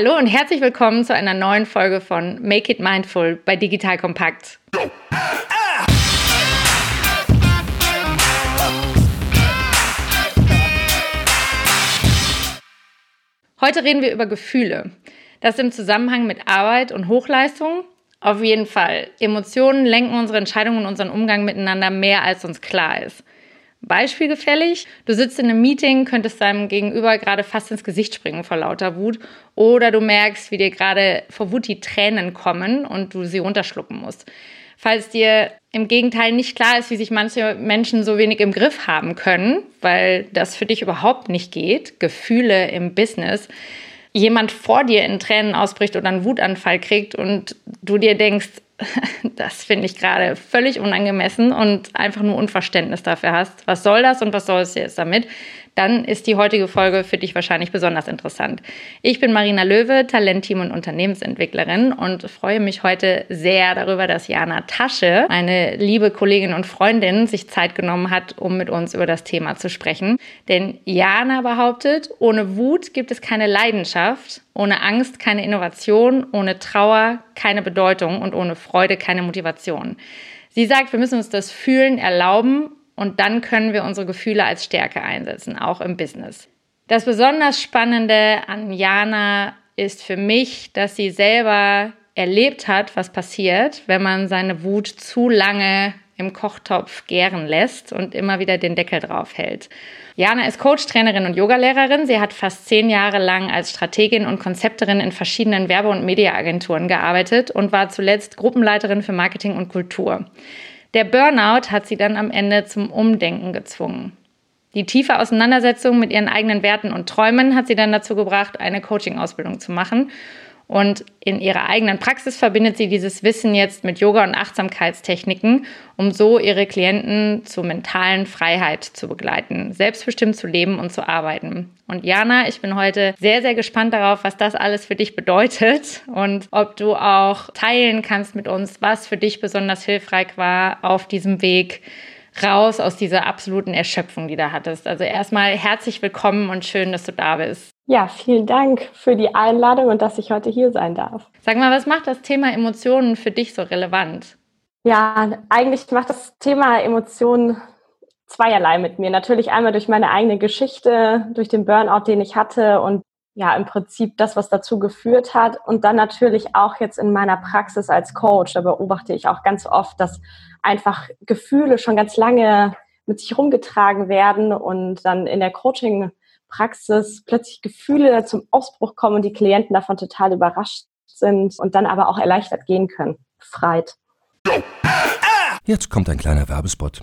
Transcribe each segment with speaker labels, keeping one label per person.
Speaker 1: Hallo und herzlich willkommen zu einer neuen Folge von Make It Mindful bei Digital Kompakt. Heute reden wir über Gefühle. Das im Zusammenhang mit Arbeit und Hochleistung. Auf jeden Fall. Emotionen lenken unsere Entscheidungen und unseren Umgang miteinander mehr, als uns klar ist. Beispielgefällig, du sitzt in einem Meeting, könntest deinem Gegenüber gerade fast ins Gesicht springen vor lauter Wut oder du merkst, wie dir gerade vor Wut die Tränen kommen und du sie runterschlucken musst. Falls dir im Gegenteil nicht klar ist, wie sich manche Menschen so wenig im Griff haben können, weil das für dich überhaupt nicht geht, Gefühle im Business, jemand vor dir in Tränen ausbricht oder einen Wutanfall kriegt und du dir denkst, das finde ich gerade völlig unangemessen und einfach nur Unverständnis dafür hast. Was soll das und was soll es jetzt damit? Dann ist die heutige Folge für dich wahrscheinlich besonders interessant. Ich bin Marina Löwe, Talentteam und Unternehmensentwicklerin und freue mich heute sehr darüber, dass Jana Tasche, eine liebe Kollegin und Freundin, sich Zeit genommen hat, um mit uns über das Thema zu sprechen. Denn Jana behauptet, ohne Wut gibt es keine Leidenschaft ohne Angst keine Innovation, ohne Trauer keine Bedeutung und ohne Freude keine Motivation. Sie sagt, wir müssen uns das Fühlen erlauben und dann können wir unsere Gefühle als Stärke einsetzen, auch im Business. Das besonders Spannende an Jana ist für mich, dass sie selber erlebt hat, was passiert, wenn man seine Wut zu lange im Kochtopf gären lässt und immer wieder den Deckel drauf hält. Jana ist Coach, Trainerin und Yogalehrerin. Sie hat fast zehn Jahre lang als Strategin und Konzepterin in verschiedenen Werbe- und Mediaagenturen gearbeitet und war zuletzt Gruppenleiterin für Marketing und Kultur. Der Burnout hat sie dann am Ende zum Umdenken gezwungen. Die tiefe Auseinandersetzung mit ihren eigenen Werten und Träumen hat sie dann dazu gebracht, eine Coaching-Ausbildung zu machen und in ihrer eigenen Praxis verbindet sie dieses Wissen jetzt mit Yoga und Achtsamkeitstechniken, um so ihre Klienten zur mentalen Freiheit zu begleiten, selbstbestimmt zu leben und zu arbeiten. Und Jana, ich bin heute sehr, sehr gespannt darauf, was das alles für dich bedeutet und ob du auch teilen kannst mit uns, was für dich besonders hilfreich war auf diesem Weg raus aus dieser absoluten Erschöpfung, die du hattest. Also erstmal herzlich willkommen und schön, dass du da bist.
Speaker 2: Ja, vielen Dank für die Einladung und dass ich heute hier sein darf.
Speaker 1: Sag mal, was macht das Thema Emotionen für dich so relevant?
Speaker 2: Ja, eigentlich macht das Thema Emotionen zweierlei mit mir. Natürlich einmal durch meine eigene Geschichte, durch den Burnout, den ich hatte und ja, im Prinzip das, was dazu geführt hat. Und dann natürlich auch jetzt in meiner Praxis als Coach. Da beobachte ich auch ganz oft, dass einfach Gefühle schon ganz lange mit sich rumgetragen werden und dann in der Coaching Praxis plötzlich Gefühle zum Ausbruch kommen und die Klienten davon total überrascht sind und dann aber auch erleichtert gehen können, befreit.
Speaker 3: Jetzt kommt ein kleiner Werbespot.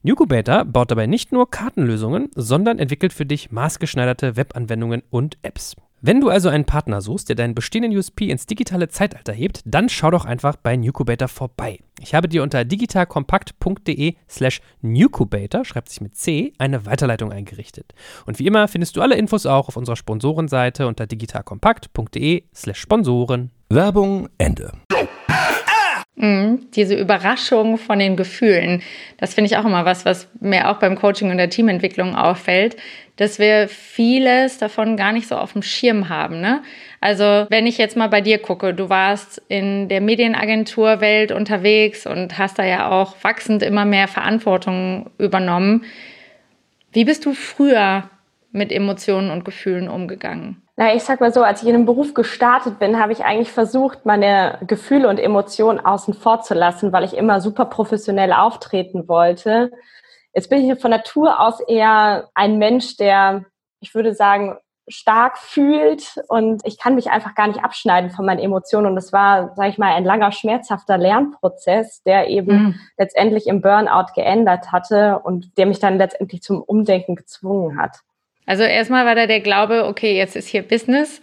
Speaker 4: Nucubator baut dabei nicht nur Kartenlösungen, sondern entwickelt für dich maßgeschneiderte Webanwendungen und Apps. Wenn du also einen Partner suchst, der deinen bestehenden USP ins digitale Zeitalter hebt, dann schau doch einfach bei Nucubator vorbei. Ich habe dir unter digitalkompakt.de slash Nucubator, schreibt sich mit C, eine Weiterleitung eingerichtet. Und wie immer findest du alle Infos auch auf unserer Sponsorenseite unter digitalkompakt.de slash Sponsoren.
Speaker 3: Werbung Ende.
Speaker 1: Mhm, diese Überraschung von den Gefühlen, das finde ich auch immer was, was mir auch beim Coaching und der Teamentwicklung auffällt, dass wir vieles davon gar nicht so auf dem Schirm haben. Ne? Also wenn ich jetzt mal bei dir gucke, du warst in der Medienagenturwelt unterwegs und hast da ja auch wachsend immer mehr Verantwortung übernommen. Wie bist du früher mit Emotionen und Gefühlen umgegangen?
Speaker 2: Na, ich sag mal so, als ich in den Beruf gestartet bin, habe ich eigentlich versucht, meine Gefühle und Emotionen außen vor zu lassen, weil ich immer super professionell auftreten wollte. Jetzt bin ich von Natur aus eher ein Mensch, der, ich würde sagen, stark fühlt und ich kann mich einfach gar nicht abschneiden von meinen Emotionen. Und das war, sage ich mal, ein langer, schmerzhafter Lernprozess, der eben mhm. letztendlich im Burnout geändert hatte und der mich dann letztendlich zum Umdenken gezwungen hat.
Speaker 1: Also erstmal war da der Glaube, okay, jetzt ist hier Business.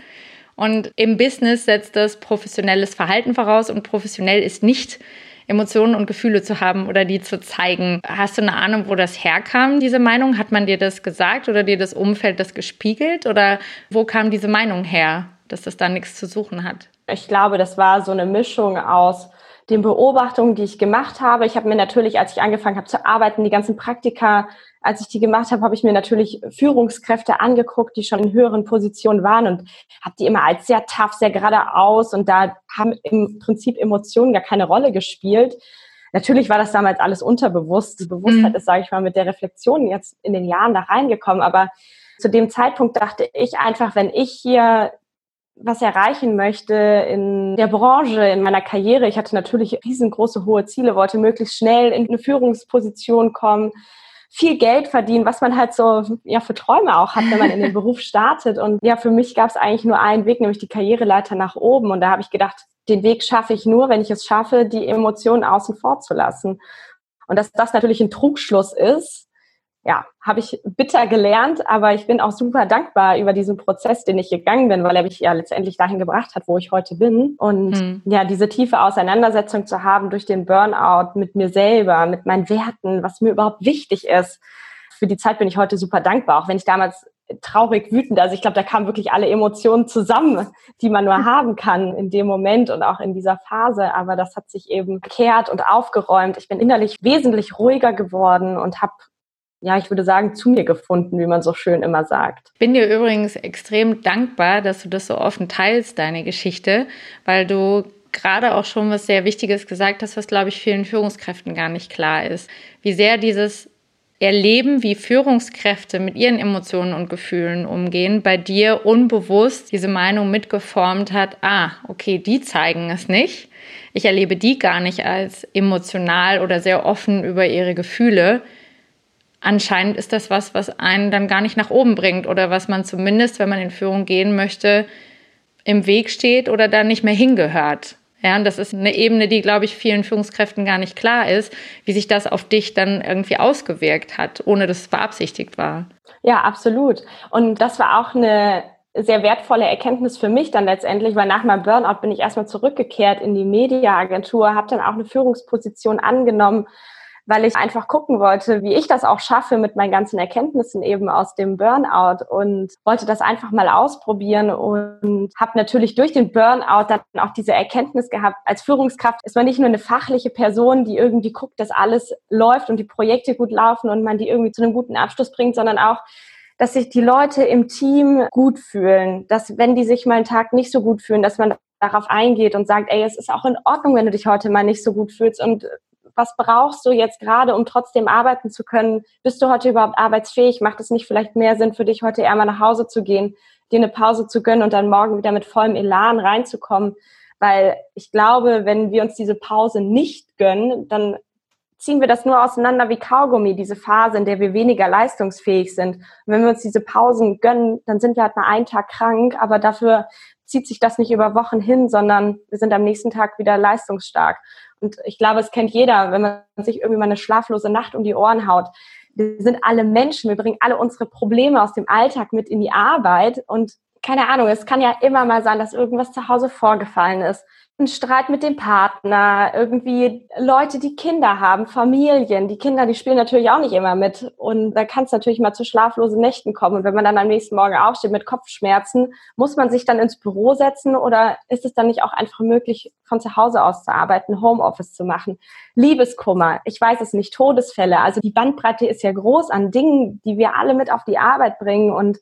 Speaker 1: Und im Business setzt das professionelles Verhalten voraus und professionell ist nicht Emotionen und Gefühle zu haben oder die zu zeigen. Hast du eine Ahnung, wo das herkam, diese Meinung? Hat man dir das gesagt oder dir das Umfeld das gespiegelt? Oder wo kam diese Meinung her, dass das da nichts zu suchen hat?
Speaker 2: Ich glaube, das war so eine Mischung aus den Beobachtungen, die ich gemacht habe. Ich habe mir natürlich, als ich angefangen habe zu arbeiten, die ganzen Praktika als ich die gemacht habe, habe ich mir natürlich Führungskräfte angeguckt, die schon in höheren Positionen waren und habe die immer als sehr tough, sehr geradeaus und da haben im Prinzip Emotionen gar keine Rolle gespielt. Natürlich war das damals alles unterbewusst. Die Bewusstheit mhm. ist, sage ich mal, mit der Reflexion jetzt in den Jahren da reingekommen. Aber zu dem Zeitpunkt dachte ich einfach, wenn ich hier was erreichen möchte in der Branche, in meiner Karriere. Ich hatte natürlich riesengroße, hohe Ziele, wollte möglichst schnell in eine Führungsposition kommen, viel Geld verdienen, was man halt so ja für Träume auch hat, wenn man in den Beruf startet. Und ja, für mich gab es eigentlich nur einen Weg, nämlich die Karriereleiter nach oben. Und da habe ich gedacht, den Weg schaffe ich nur, wenn ich es schaffe, die Emotionen außen vor zu lassen. Und dass das natürlich ein Trugschluss ist, ja, habe ich bitter gelernt, aber ich bin auch super dankbar über diesen Prozess, den ich gegangen bin, weil er mich ja letztendlich dahin gebracht hat, wo ich heute bin. Und mhm. ja, diese tiefe Auseinandersetzung zu haben durch den Burnout mit mir selber, mit meinen Werten, was mir überhaupt wichtig ist. Für die Zeit bin ich heute super dankbar, auch wenn ich damals traurig, wütend. Also ich glaube, da kamen wirklich alle Emotionen zusammen, die man nur haben kann in dem Moment und auch in dieser Phase. Aber das hat sich eben gekehrt und aufgeräumt. Ich bin innerlich wesentlich ruhiger geworden und habe ja, ich würde sagen, zu mir gefunden, wie man so schön immer sagt.
Speaker 1: Bin dir übrigens extrem dankbar, dass du das so offen teilst, deine Geschichte, weil du gerade auch schon was sehr Wichtiges gesagt hast, was, glaube ich, vielen Führungskräften gar nicht klar ist. Wie sehr dieses Erleben, wie Führungskräfte mit ihren Emotionen und Gefühlen umgehen, bei dir unbewusst diese Meinung mitgeformt hat, ah, okay, die zeigen es nicht. Ich erlebe die gar nicht als emotional oder sehr offen über ihre Gefühle anscheinend ist das was, was einen dann gar nicht nach oben bringt oder was man zumindest, wenn man in Führung gehen möchte, im Weg steht oder da nicht mehr hingehört. Ja, und das ist eine Ebene, die, glaube ich, vielen Führungskräften gar nicht klar ist, wie sich das auf dich dann irgendwie ausgewirkt hat, ohne dass es beabsichtigt war.
Speaker 2: Ja, absolut. Und das war auch eine sehr wertvolle Erkenntnis für mich dann letztendlich, weil nach meinem Burnout bin ich erstmal zurückgekehrt in die Mediaagentur, habe dann auch eine Führungsposition angenommen weil ich einfach gucken wollte, wie ich das auch schaffe mit meinen ganzen Erkenntnissen eben aus dem Burnout und wollte das einfach mal ausprobieren und habe natürlich durch den Burnout dann auch diese Erkenntnis gehabt, als Führungskraft ist man nicht nur eine fachliche Person, die irgendwie guckt, dass alles läuft und die Projekte gut laufen und man die irgendwie zu einem guten Abschluss bringt, sondern auch, dass sich die Leute im Team gut fühlen, dass wenn die sich mal einen Tag nicht so gut fühlen, dass man darauf eingeht und sagt, ey, es ist auch in Ordnung, wenn du dich heute mal nicht so gut fühlst und was brauchst du jetzt gerade, um trotzdem arbeiten zu können? Bist du heute überhaupt arbeitsfähig? Macht es nicht vielleicht mehr Sinn für dich, heute eher mal nach Hause zu gehen, dir eine Pause zu gönnen und dann morgen wieder mit vollem Elan reinzukommen? Weil ich glaube, wenn wir uns diese Pause nicht gönnen, dann ziehen wir das nur auseinander wie Kaugummi, diese Phase, in der wir weniger leistungsfähig sind. Und wenn wir uns diese Pausen gönnen, dann sind wir halt mal einen Tag krank, aber dafür zieht sich das nicht über Wochen hin, sondern wir sind am nächsten Tag wieder leistungsstark. Und ich glaube, es kennt jeder, wenn man sich irgendwie mal eine schlaflose Nacht um die Ohren haut. Wir sind alle Menschen, wir bringen alle unsere Probleme aus dem Alltag mit in die Arbeit und keine Ahnung, es kann ja immer mal sein, dass irgendwas zu Hause vorgefallen ist ein Streit mit dem Partner, irgendwie Leute, die Kinder haben, Familien. Die Kinder, die spielen natürlich auch nicht immer mit. Und da kann es natürlich mal zu schlaflosen Nächten kommen. Und wenn man dann am nächsten Morgen aufsteht mit Kopfschmerzen, muss man sich dann ins Büro setzen oder ist es dann nicht auch einfach möglich, von zu Hause aus zu arbeiten, Homeoffice zu machen? Liebeskummer, ich weiß es nicht, Todesfälle. Also die Bandbreite ist ja groß an Dingen, die wir alle mit auf die Arbeit bringen und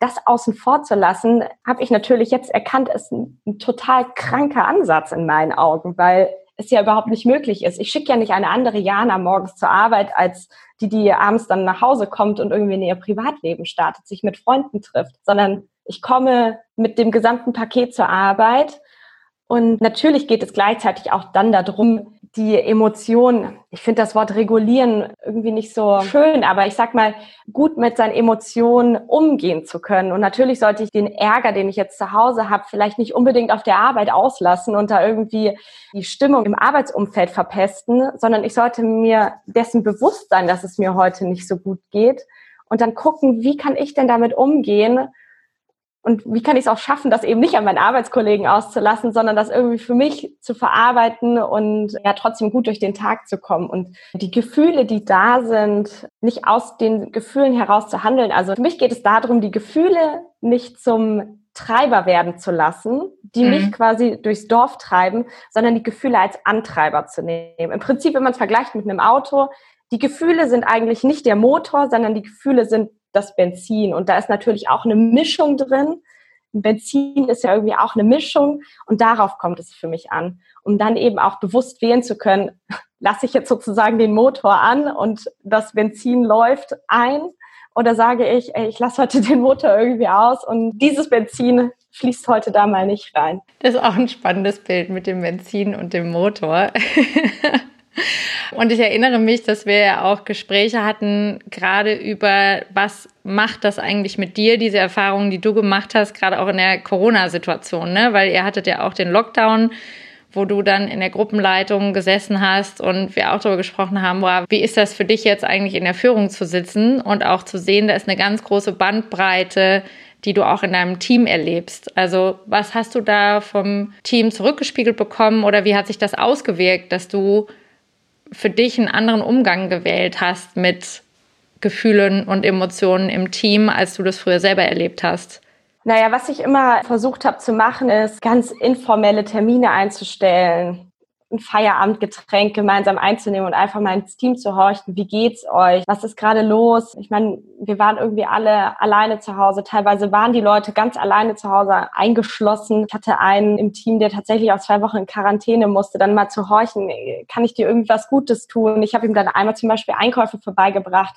Speaker 2: das außen vor zu lassen, habe ich natürlich jetzt erkannt, ist ein, ein total kranker Ansatz in meinen Augen, weil es ja überhaupt nicht möglich ist. Ich schicke ja nicht eine andere Jana morgens zur Arbeit, als die, die abends dann nach Hause kommt und irgendwie in ihr Privatleben startet, sich mit Freunden trifft, sondern ich komme mit dem gesamten Paket zur Arbeit. Und natürlich geht es gleichzeitig auch dann darum, die Emotionen, ich finde das Wort regulieren irgendwie nicht so schön, aber ich sag mal, gut mit seinen Emotionen umgehen zu können. Und natürlich sollte ich den Ärger, den ich jetzt zu Hause habe, vielleicht nicht unbedingt auf der Arbeit auslassen und da irgendwie die Stimmung im Arbeitsumfeld verpesten, sondern ich sollte mir dessen bewusst sein, dass es mir heute nicht so gut geht und dann gucken, wie kann ich denn damit umgehen und wie kann ich es auch schaffen, das eben nicht an meinen Arbeitskollegen auszulassen, sondern das irgendwie für mich zu verarbeiten und ja trotzdem gut durch den Tag zu kommen. Und die Gefühle, die da sind, nicht aus den Gefühlen heraus zu handeln. Also für mich geht es darum, die Gefühle nicht zum Treiber werden zu lassen, die mhm. mich quasi durchs Dorf treiben, sondern die Gefühle als Antreiber zu nehmen. Im Prinzip, wenn man es vergleicht mit einem Auto, die Gefühle sind eigentlich nicht der Motor, sondern die Gefühle sind das Benzin. Und da ist natürlich auch eine Mischung drin. Benzin ist ja irgendwie auch eine Mischung und darauf kommt es für mich an, um dann eben auch bewusst wählen zu können, lasse ich jetzt sozusagen den Motor an und das Benzin läuft ein oder sage ich, ey, ich lasse heute den Motor irgendwie aus und dieses Benzin fließt heute da mal nicht rein.
Speaker 1: Das ist auch ein spannendes Bild mit dem Benzin und dem Motor. Und ich erinnere mich, dass wir ja auch Gespräche hatten, gerade über, was macht das eigentlich mit dir, diese Erfahrungen, die du gemacht hast, gerade auch in der Corona-Situation, ne? Weil ihr hattet ja auch den Lockdown, wo du dann in der Gruppenleitung gesessen hast und wir auch darüber gesprochen haben, wow, wie ist das für dich jetzt eigentlich in der Führung zu sitzen und auch zu sehen, da ist eine ganz große Bandbreite, die du auch in deinem Team erlebst. Also was hast du da vom Team zurückgespiegelt bekommen oder wie hat sich das ausgewirkt, dass du für dich einen anderen Umgang gewählt hast mit Gefühlen und Emotionen im Team, als du das früher selber erlebt hast?
Speaker 2: Naja, was ich immer versucht habe zu machen, ist ganz informelle Termine einzustellen ein Feierabendgetränk gemeinsam einzunehmen und einfach mal ins Team zu horchen. Wie geht's euch? Was ist gerade los? Ich meine, wir waren irgendwie alle alleine zu Hause. Teilweise waren die Leute ganz alleine zu Hause eingeschlossen. Ich hatte einen im Team, der tatsächlich auch zwei Wochen in Quarantäne musste, dann mal zu horchen, kann ich dir irgendwas Gutes tun? Ich habe ihm dann einmal zum Beispiel Einkäufe vorbeigebracht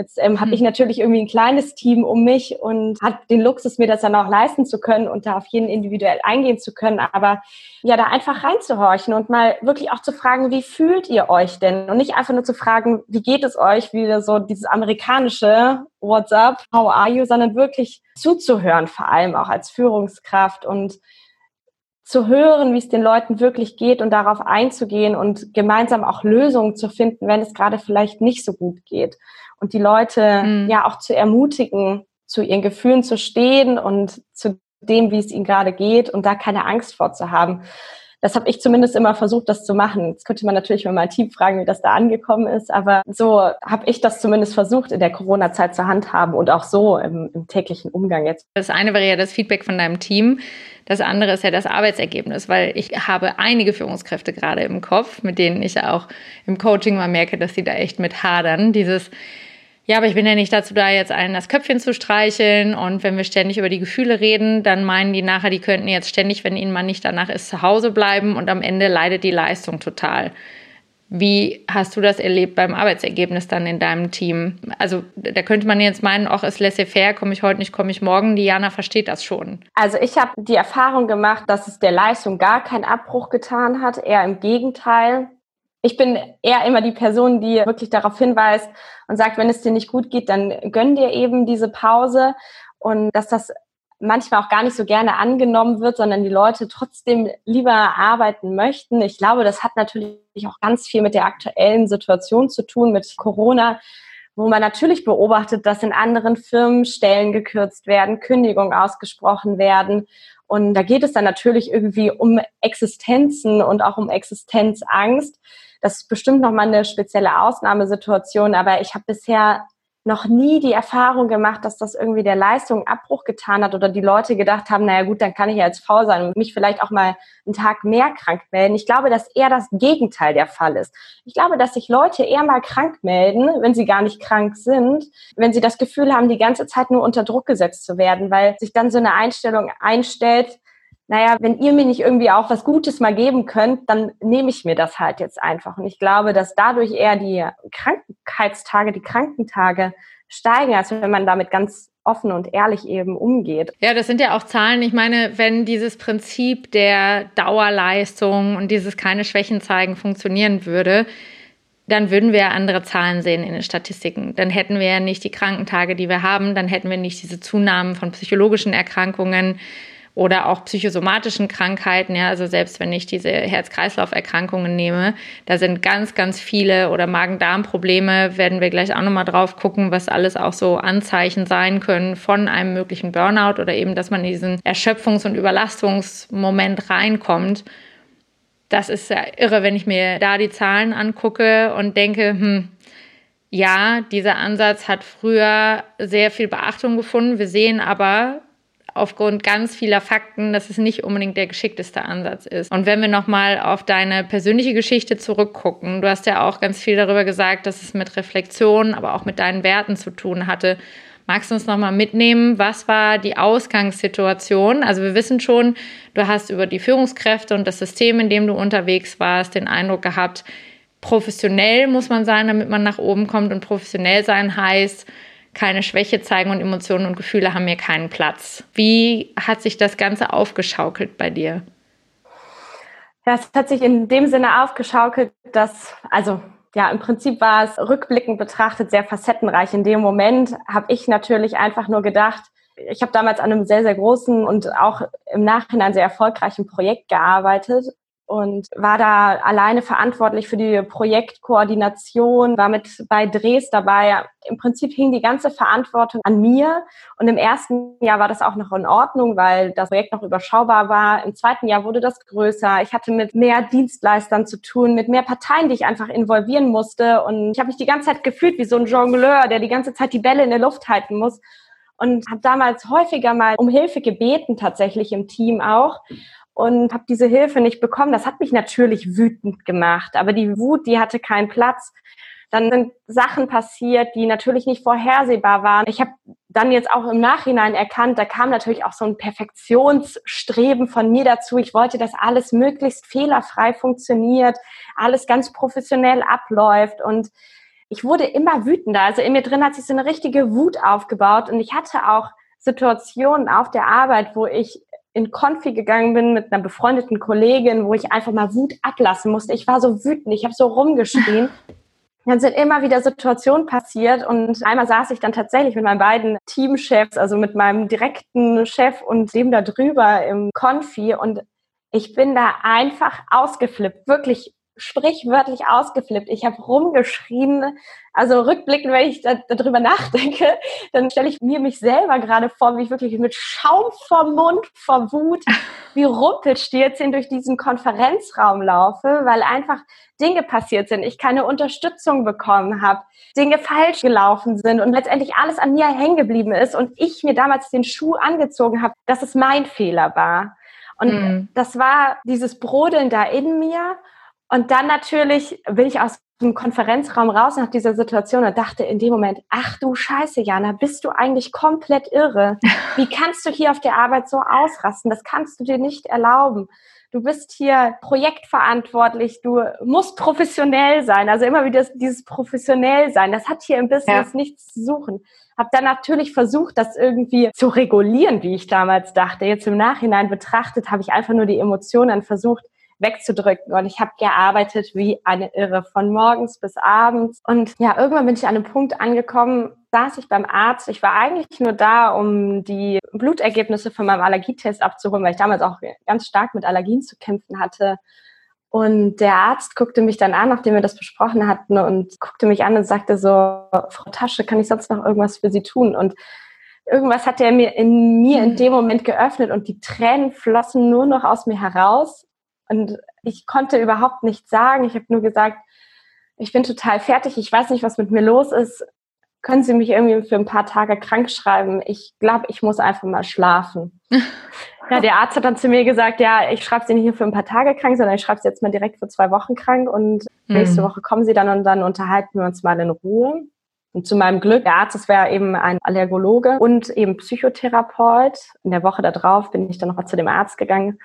Speaker 2: Jetzt ähm, habe ich natürlich irgendwie ein kleines Team um mich und habe den Luxus, mir das dann auch leisten zu können und da auf jeden individuell eingehen zu können. Aber ja, da einfach reinzuhorchen und mal wirklich auch zu fragen, wie fühlt ihr euch denn? Und nicht einfach nur zu fragen, wie geht es euch, wie so dieses amerikanische What's up, how are you, sondern wirklich zuzuhören, vor allem auch als Führungskraft und zu hören, wie es den Leuten wirklich geht und darauf einzugehen und gemeinsam auch Lösungen zu finden, wenn es gerade vielleicht nicht so gut geht und die Leute mhm. ja auch zu ermutigen, zu ihren Gefühlen zu stehen und zu dem, wie es ihnen gerade geht und da keine Angst vor zu haben. Das habe ich zumindest immer versucht, das zu machen. Jetzt könnte man natürlich mal mein Team fragen, wie das da angekommen ist, aber so habe ich das zumindest versucht, in der Corona-Zeit zu handhaben und auch so im, im täglichen Umgang jetzt.
Speaker 1: Das eine wäre ja das Feedback von deinem Team. Das andere ist ja das Arbeitsergebnis, weil ich habe einige Führungskräfte gerade im Kopf, mit denen ich auch im Coaching mal merke, dass sie da echt mit hadern. Dieses ja, aber ich bin ja nicht dazu da, jetzt allen das Köpfchen zu streicheln. Und wenn wir ständig über die Gefühle reden, dann meinen die nachher, die könnten jetzt ständig, wenn ihnen mal nicht danach ist, zu Hause bleiben und am Ende leidet die Leistung total. Wie hast du das erlebt beim Arbeitsergebnis dann in deinem Team? Also da könnte man jetzt meinen, auch ist laissez-faire, komme ich heute nicht, komme ich morgen. Diana versteht das schon.
Speaker 2: Also ich habe die Erfahrung gemacht, dass es der Leistung gar keinen Abbruch getan hat, eher im Gegenteil ich bin eher immer die Person, die wirklich darauf hinweist und sagt, wenn es dir nicht gut geht, dann gönn dir eben diese Pause und dass das manchmal auch gar nicht so gerne angenommen wird, sondern die Leute trotzdem lieber arbeiten möchten. Ich glaube, das hat natürlich auch ganz viel mit der aktuellen Situation zu tun, mit Corona, wo man natürlich beobachtet, dass in anderen Firmen Stellen gekürzt werden, Kündigungen ausgesprochen werden. Und da geht es dann natürlich irgendwie um Existenzen und auch um Existenzangst. Das ist bestimmt nochmal eine spezielle Ausnahmesituation, aber ich habe bisher noch nie die Erfahrung gemacht, dass das irgendwie der Leistung Abbruch getan hat oder die Leute gedacht haben, naja gut, dann kann ich ja jetzt faul sein und mich vielleicht auch mal einen Tag mehr krank melden. Ich glaube, dass eher das Gegenteil der Fall ist. Ich glaube, dass sich Leute eher mal krank melden, wenn sie gar nicht krank sind, wenn sie das Gefühl haben, die ganze Zeit nur unter Druck gesetzt zu werden, weil sich dann so eine Einstellung einstellt, naja, wenn ihr mir nicht irgendwie auch was Gutes mal geben könnt, dann nehme ich mir das halt jetzt einfach. Und ich glaube, dass dadurch eher die Krankheitstage, die Krankentage steigen, als wenn man damit ganz offen und ehrlich eben umgeht.
Speaker 1: Ja, das sind ja auch Zahlen. Ich meine, wenn dieses Prinzip der Dauerleistung und dieses keine Schwächen zeigen funktionieren würde, dann würden wir andere Zahlen sehen in den Statistiken. Dann hätten wir ja nicht die Krankentage, die wir haben, dann hätten wir nicht diese Zunahmen von psychologischen Erkrankungen oder auch psychosomatischen Krankheiten. Ja, also selbst wenn ich diese Herz-Kreislauf-Erkrankungen nehme, da sind ganz, ganz viele oder Magen-Darm-Probleme, werden wir gleich auch nochmal drauf gucken, was alles auch so Anzeichen sein können von einem möglichen Burnout oder eben, dass man in diesen Erschöpfungs- und Überlastungsmoment reinkommt. Das ist ja irre, wenn ich mir da die Zahlen angucke und denke, hm, ja, dieser Ansatz hat früher sehr viel Beachtung gefunden. Wir sehen aber, aufgrund ganz vieler Fakten, dass es nicht unbedingt der geschickteste Ansatz ist. Und wenn wir nochmal auf deine persönliche Geschichte zurückgucken, du hast ja auch ganz viel darüber gesagt, dass es mit Reflexion, aber auch mit deinen Werten zu tun hatte. Magst du uns nochmal mitnehmen, was war die Ausgangssituation? Also wir wissen schon, du hast über die Führungskräfte und das System, in dem du unterwegs warst, den Eindruck gehabt, professionell muss man sein, damit man nach oben kommt. Und professionell sein heißt, keine Schwäche zeigen und Emotionen und Gefühle haben mir keinen Platz. Wie hat sich das Ganze aufgeschaukelt bei dir?
Speaker 2: Ja, es hat sich in dem Sinne aufgeschaukelt, dass, also ja, im Prinzip war es rückblickend betrachtet sehr facettenreich. In dem Moment habe ich natürlich einfach nur gedacht, ich habe damals an einem sehr, sehr großen und auch im Nachhinein sehr erfolgreichen Projekt gearbeitet und war da alleine verantwortlich für die Projektkoordination, war mit bei Drehs dabei. Im Prinzip hing die ganze Verantwortung an mir. Und im ersten Jahr war das auch noch in Ordnung, weil das Projekt noch überschaubar war. Im zweiten Jahr wurde das größer. Ich hatte mit mehr Dienstleistern zu tun, mit mehr Parteien, die ich einfach involvieren musste. Und ich habe mich die ganze Zeit gefühlt wie so ein Jongleur, der die ganze Zeit die Bälle in der Luft halten muss. Und habe damals häufiger mal um Hilfe gebeten, tatsächlich im Team auch und habe diese Hilfe nicht bekommen. Das hat mich natürlich wütend gemacht, aber die Wut, die hatte keinen Platz. Dann sind Sachen passiert, die natürlich nicht vorhersehbar waren. Ich habe dann jetzt auch im Nachhinein erkannt, da kam natürlich auch so ein Perfektionsstreben von mir dazu. Ich wollte, dass alles möglichst fehlerfrei funktioniert, alles ganz professionell abläuft und ich wurde immer wütender. Also in mir drin hat sich so eine richtige Wut aufgebaut und ich hatte auch Situationen auf der Arbeit, wo ich in Konfi gegangen bin mit einer befreundeten Kollegin, wo ich einfach mal Wut ablassen musste. Ich war so wütend, ich habe so rumgeschrien. Dann sind immer wieder Situationen passiert und einmal saß ich dann tatsächlich mit meinen beiden Teamchefs, also mit meinem direkten Chef und dem da drüber im Konfi und ich bin da einfach ausgeflippt, wirklich sprichwörtlich ausgeflippt. Ich habe rumgeschrien. Also rückblickend, wenn ich da, darüber nachdenke, dann stelle ich mir mich selber gerade vor, wie ich wirklich mit Schaum vom Mund, vor Wut, wie Rumpelstilzchen durch diesen Konferenzraum laufe, weil einfach Dinge passiert sind, ich keine Unterstützung bekommen habe, Dinge falsch gelaufen sind und letztendlich alles an mir hängen geblieben ist und ich mir damals den Schuh angezogen habe, dass es mein Fehler war. Und mhm. das war dieses Brodeln da in mir und dann natürlich bin ich aus dem Konferenzraum raus nach dieser Situation und dachte in dem Moment, ach du Scheiße, Jana, bist du eigentlich komplett irre? Wie kannst du hier auf der Arbeit so ausrasten? Das kannst du dir nicht erlauben. Du bist hier projektverantwortlich, du musst professionell sein. Also immer wieder dieses professionell sein. Das hat hier im Business ja. nichts zu suchen. Hab dann natürlich versucht, das irgendwie zu regulieren, wie ich damals dachte. Jetzt im Nachhinein betrachtet habe ich einfach nur die Emotionen versucht, wegzudrücken. Und ich habe gearbeitet wie eine Irre, von morgens bis abends. Und ja, irgendwann bin ich an einem Punkt angekommen, saß ich beim Arzt. Ich war eigentlich nur da, um die Blutergebnisse von meinem Allergietest abzuholen, weil ich damals auch ganz stark mit Allergien zu kämpfen hatte. Und der Arzt guckte mich dann an, nachdem wir das besprochen hatten, und guckte mich an und sagte so, Frau Tasche, kann ich sonst noch irgendwas für Sie tun? Und irgendwas hat er mir in mir in dem Moment geöffnet und die Tränen flossen nur noch aus mir heraus. Und ich konnte überhaupt nichts sagen. Ich habe nur gesagt, ich bin total fertig, ich weiß nicht, was mit mir los ist. Können Sie mich irgendwie für ein paar Tage krank schreiben? Ich glaube, ich muss einfach mal schlafen. ja, der Arzt hat dann zu mir gesagt, ja, ich schreibe Sie nicht nur für ein paar Tage krank, sondern ich schreibe Sie jetzt mal direkt für zwei Wochen krank und mhm. nächste Woche kommen Sie dann und dann unterhalten wir uns mal in Ruhe. Und zu meinem Glück, der Arzt, das wäre eben ein Allergologe und eben Psychotherapeut. In der Woche darauf bin ich dann nochmal zu dem Arzt gegangen,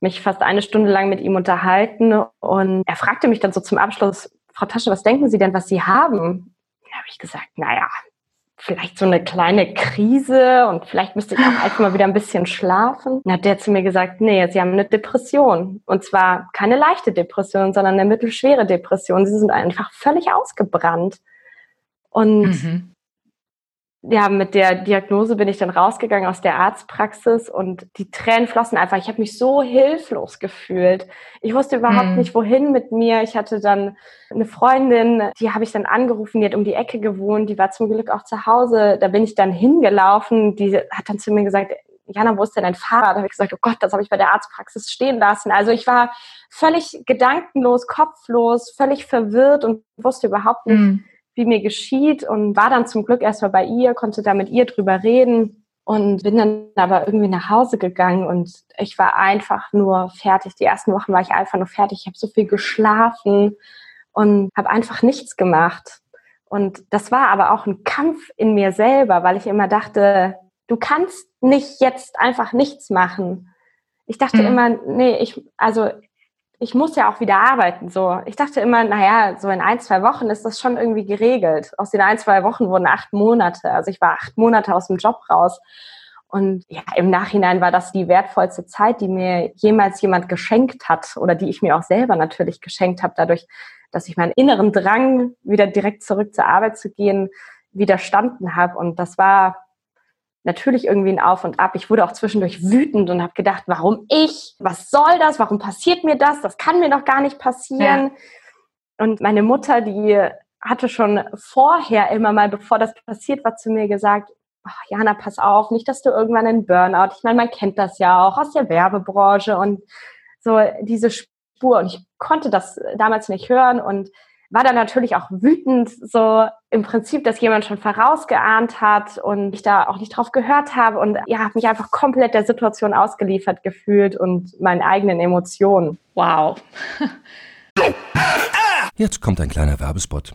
Speaker 2: mich fast eine Stunde lang mit ihm unterhalten und er fragte mich dann so zum Abschluss, Frau Tasche, was denken Sie denn, was Sie haben? Da habe ich gesagt, naja, vielleicht so eine kleine Krise und vielleicht müsste ich auch einfach mal wieder ein bisschen schlafen. Dann hat der zu mir gesagt, nee, Sie haben eine Depression. Und zwar keine leichte Depression, sondern eine mittelschwere Depression. Sie sind einfach völlig ausgebrannt. Und mhm ja, mit der Diagnose bin ich dann rausgegangen aus der Arztpraxis und die Tränen flossen einfach. Ich habe mich so hilflos gefühlt. Ich wusste überhaupt mhm. nicht, wohin mit mir. Ich hatte dann eine Freundin, die habe ich dann angerufen, die hat um die Ecke gewohnt, die war zum Glück auch zu Hause. Da bin ich dann hingelaufen. Die hat dann zu mir gesagt, Jana, wo ist denn dein Fahrrad? Da habe ich gesagt, oh Gott, das habe ich bei der Arztpraxis stehen lassen. Also ich war völlig gedankenlos, kopflos, völlig verwirrt und wusste überhaupt nicht, mhm wie mir geschieht und war dann zum Glück erstmal bei ihr, konnte da mit ihr drüber reden und bin dann aber irgendwie nach Hause gegangen und ich war einfach nur fertig. Die ersten Wochen war ich einfach nur fertig. Ich habe so viel geschlafen und habe einfach nichts gemacht. Und das war aber auch ein Kampf in mir selber, weil ich immer dachte, du kannst nicht jetzt einfach nichts machen. Ich dachte mhm. immer, nee, ich, also ich muss ja auch wieder arbeiten. So, ich dachte immer, naja, so in ein, zwei Wochen ist das schon irgendwie geregelt. Aus den ein, zwei Wochen wurden acht Monate. Also ich war acht Monate aus dem Job raus. Und ja, im Nachhinein war das die wertvollste Zeit, die mir jemals jemand geschenkt hat oder die ich mir auch selber natürlich geschenkt habe, dadurch, dass ich meinen inneren Drang, wieder direkt zurück zur Arbeit zu gehen, widerstanden habe. Und das war natürlich irgendwie ein Auf und Ab. Ich wurde auch zwischendurch wütend und habe gedacht, warum ich? Was soll das? Warum passiert mir das? Das kann mir doch gar nicht passieren. Ja. Und meine Mutter, die hatte schon vorher immer mal, bevor das passiert war, zu mir gesagt, oh, Jana, pass auf, nicht, dass du irgendwann einen Burnout. Ich meine, man kennt das ja auch aus der Werbebranche und so diese Spur. Und ich konnte das damals nicht hören und war dann natürlich auch wütend, so im Prinzip, dass jemand schon vorausgeahnt hat und ich da auch nicht drauf gehört habe und ja, habe mich einfach komplett der Situation ausgeliefert gefühlt und meinen eigenen Emotionen.
Speaker 1: Wow.
Speaker 3: Jetzt kommt ein kleiner Werbespot.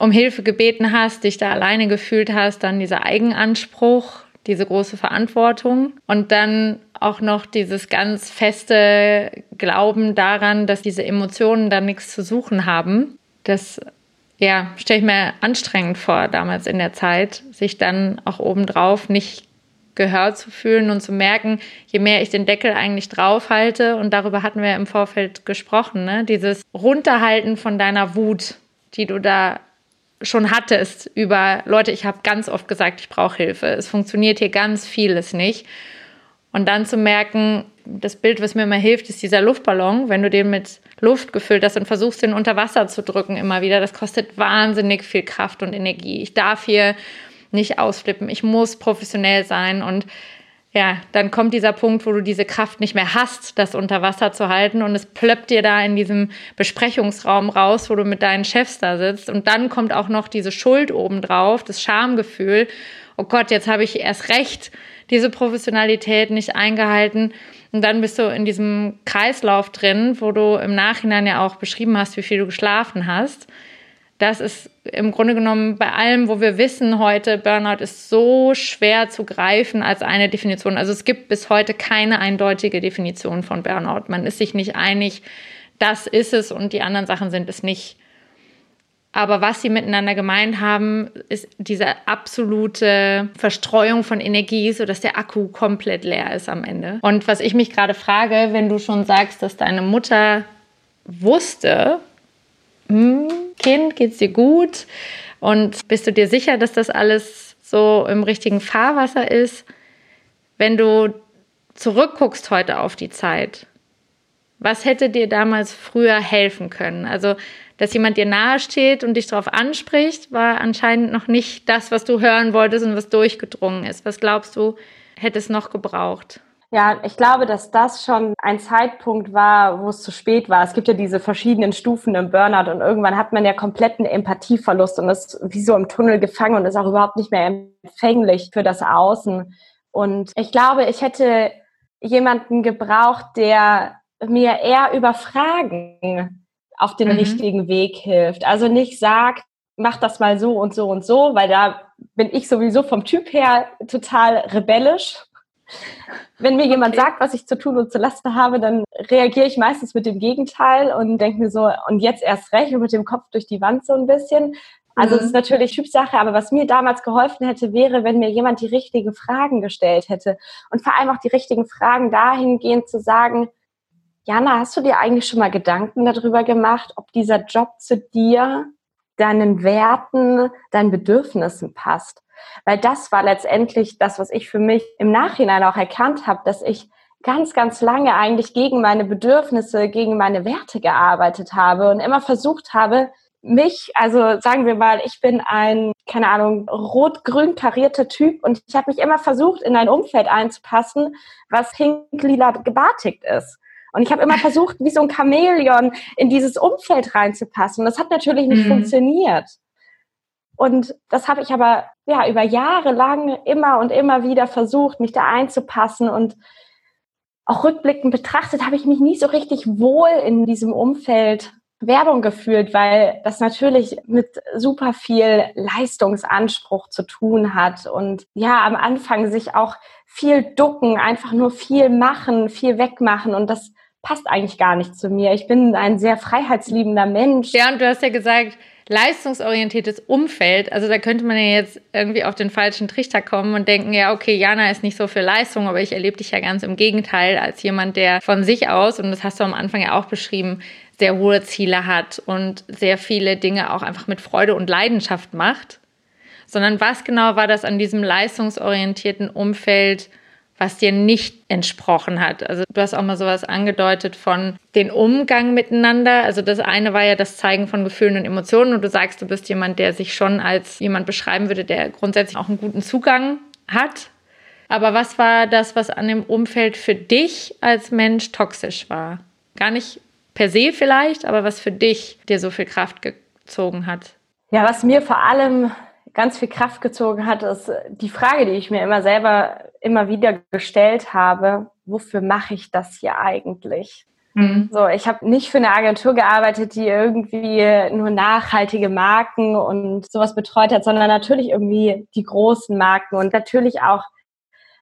Speaker 1: um Hilfe gebeten hast, dich da alleine gefühlt hast, dann dieser Eigenanspruch, diese große Verantwortung und dann auch noch dieses ganz feste Glauben daran, dass diese Emotionen da nichts zu suchen haben. Das ja, stelle ich mir anstrengend vor, damals in der Zeit, sich dann auch obendrauf nicht gehört zu fühlen und zu merken, je mehr ich den Deckel eigentlich draufhalte, und darüber hatten wir im Vorfeld gesprochen, ne? dieses Runterhalten von deiner Wut, die du da schon hattest über Leute, ich habe ganz oft gesagt, ich brauche Hilfe. Es funktioniert hier ganz vieles nicht. Und dann zu merken, das Bild, was mir immer hilft, ist dieser Luftballon. Wenn du den mit Luft gefüllt hast und versuchst, den unter Wasser zu drücken immer wieder, das kostet wahnsinnig viel Kraft und Energie. Ich darf hier nicht ausflippen. Ich muss professionell sein und ja, dann kommt dieser Punkt, wo du diese Kraft nicht mehr hast, das unter Wasser zu halten und es plöppt dir da in diesem Besprechungsraum raus, wo du mit deinen Chefs da sitzt. Und dann kommt auch noch diese Schuld obendrauf, das Schamgefühl. Oh Gott, jetzt habe ich erst recht diese Professionalität nicht eingehalten. Und dann bist du in diesem Kreislauf drin, wo du im Nachhinein ja auch beschrieben hast, wie viel du geschlafen hast. Das ist im Grunde genommen bei allem, wo wir wissen heute, Burnout ist so schwer zu greifen als eine Definition. Also es gibt bis heute keine eindeutige Definition von Burnout. Man ist sich nicht einig, das ist es und die anderen Sachen sind es nicht. Aber was sie miteinander gemeint haben, ist diese absolute Verstreuung von Energie, sodass der Akku komplett leer ist am Ende. Und was ich mich gerade frage, wenn du schon sagst, dass deine Mutter wusste, hm, Kind, geht's dir gut? Und bist du dir sicher, dass das alles so im richtigen Fahrwasser ist? Wenn du zurückguckst heute auf die Zeit, was hätte dir damals früher helfen können? Also dass jemand dir nahesteht und dich darauf anspricht, war anscheinend noch nicht das, was du hören wolltest und was durchgedrungen ist. Was glaubst du, hätte es noch gebraucht?
Speaker 2: Ja, ich glaube, dass das schon ein Zeitpunkt war, wo es zu spät war. Es gibt ja diese verschiedenen Stufen im Burnout und irgendwann hat man ja kompletten Empathieverlust und ist wie so im Tunnel gefangen und ist auch überhaupt nicht mehr empfänglich für das Außen. Und ich glaube, ich hätte jemanden gebraucht, der mir eher über Fragen auf den mhm. richtigen Weg hilft. Also nicht sagt, mach das mal so und so und so, weil da bin ich sowieso vom Typ her total rebellisch. Wenn mir okay. jemand sagt, was ich zu tun und zu lassen habe, dann reagiere ich meistens mit dem Gegenteil und denke mir so, und jetzt erst recht und mit dem Kopf durch die Wand so ein bisschen. Also es ist mhm. natürlich Typsache, aber was mir damals geholfen hätte, wäre, wenn mir jemand die richtigen Fragen gestellt hätte. Und vor allem auch die richtigen Fragen dahingehend zu sagen, Jana, hast du dir eigentlich schon mal Gedanken darüber gemacht, ob dieser Job zu dir, deinen Werten, deinen Bedürfnissen passt? Weil das war letztendlich das, was ich für mich im Nachhinein auch erkannt habe, dass ich ganz, ganz lange eigentlich gegen meine Bedürfnisse, gegen meine Werte gearbeitet habe und immer versucht habe, mich, also sagen wir mal, ich bin ein, keine Ahnung, rot-grün karierter Typ und ich habe mich immer versucht, in ein Umfeld einzupassen, was pink-lila gebartigt ist. Und ich habe immer versucht, wie so ein Chamäleon in dieses Umfeld reinzupassen. Das hat natürlich nicht mhm. funktioniert. Und das habe ich aber ja über Jahre lang immer und immer wieder versucht, mich da einzupassen. Und auch rückblickend betrachtet habe ich mich nie so richtig wohl in diesem Umfeld Werbung gefühlt, weil das natürlich mit super viel Leistungsanspruch zu tun hat und ja, am Anfang sich auch viel ducken, einfach nur viel machen, viel wegmachen und das passt eigentlich gar nicht zu mir. Ich bin ein sehr freiheitsliebender Mensch.
Speaker 1: Ja, und du hast ja gesagt, leistungsorientiertes Umfeld. Also da könnte man ja jetzt irgendwie auf den falschen Trichter kommen und denken, ja, okay, Jana ist nicht so für Leistung, aber ich erlebe dich ja ganz im Gegenteil als jemand, der von sich aus, und das hast du am Anfang ja auch beschrieben, sehr hohe Ziele hat und sehr viele Dinge auch einfach mit Freude und Leidenschaft macht. Sondern was genau war das an diesem leistungsorientierten Umfeld, was dir nicht entsprochen hat. Also du hast auch mal sowas angedeutet von den Umgang miteinander. Also das eine war ja das Zeigen von Gefühlen und Emotionen und du sagst, du bist jemand, der sich schon als jemand beschreiben würde, der grundsätzlich auch einen guten Zugang hat. Aber was war das, was an dem Umfeld für dich als Mensch toxisch war? Gar nicht per se vielleicht, aber was für dich dir so viel Kraft gezogen hat?
Speaker 2: Ja, was mir vor allem ganz viel Kraft gezogen hat, ist die Frage, die ich mir immer selber immer wieder gestellt habe, wofür mache ich das hier eigentlich? Mhm. So, ich habe nicht für eine Agentur gearbeitet, die irgendwie nur nachhaltige Marken und sowas betreut hat, sondern natürlich irgendwie die großen Marken und natürlich auch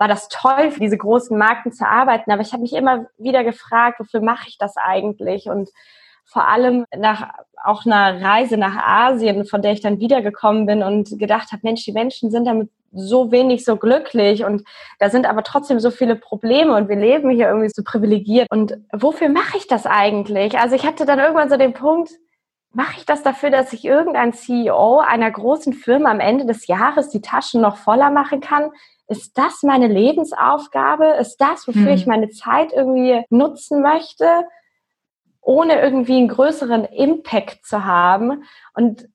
Speaker 2: war das toll, für diese großen Marken zu arbeiten. Aber ich habe mich immer wieder gefragt, wofür mache ich das eigentlich? Und vor allem nach auch einer Reise nach Asien, von der ich dann wiedergekommen bin und gedacht habe, Mensch, die Menschen sind damit so wenig so glücklich und da sind aber trotzdem so viele Probleme und wir leben hier irgendwie so privilegiert. Und wofür mache ich das eigentlich? Also ich hatte dann irgendwann so den Punkt, mache ich das dafür, dass ich irgendein CEO einer großen Firma am Ende des Jahres die Taschen noch voller machen kann? Ist das meine Lebensaufgabe? Ist das, wofür hm. ich meine Zeit irgendwie nutzen möchte? Ohne irgendwie einen größeren Impact zu haben. Und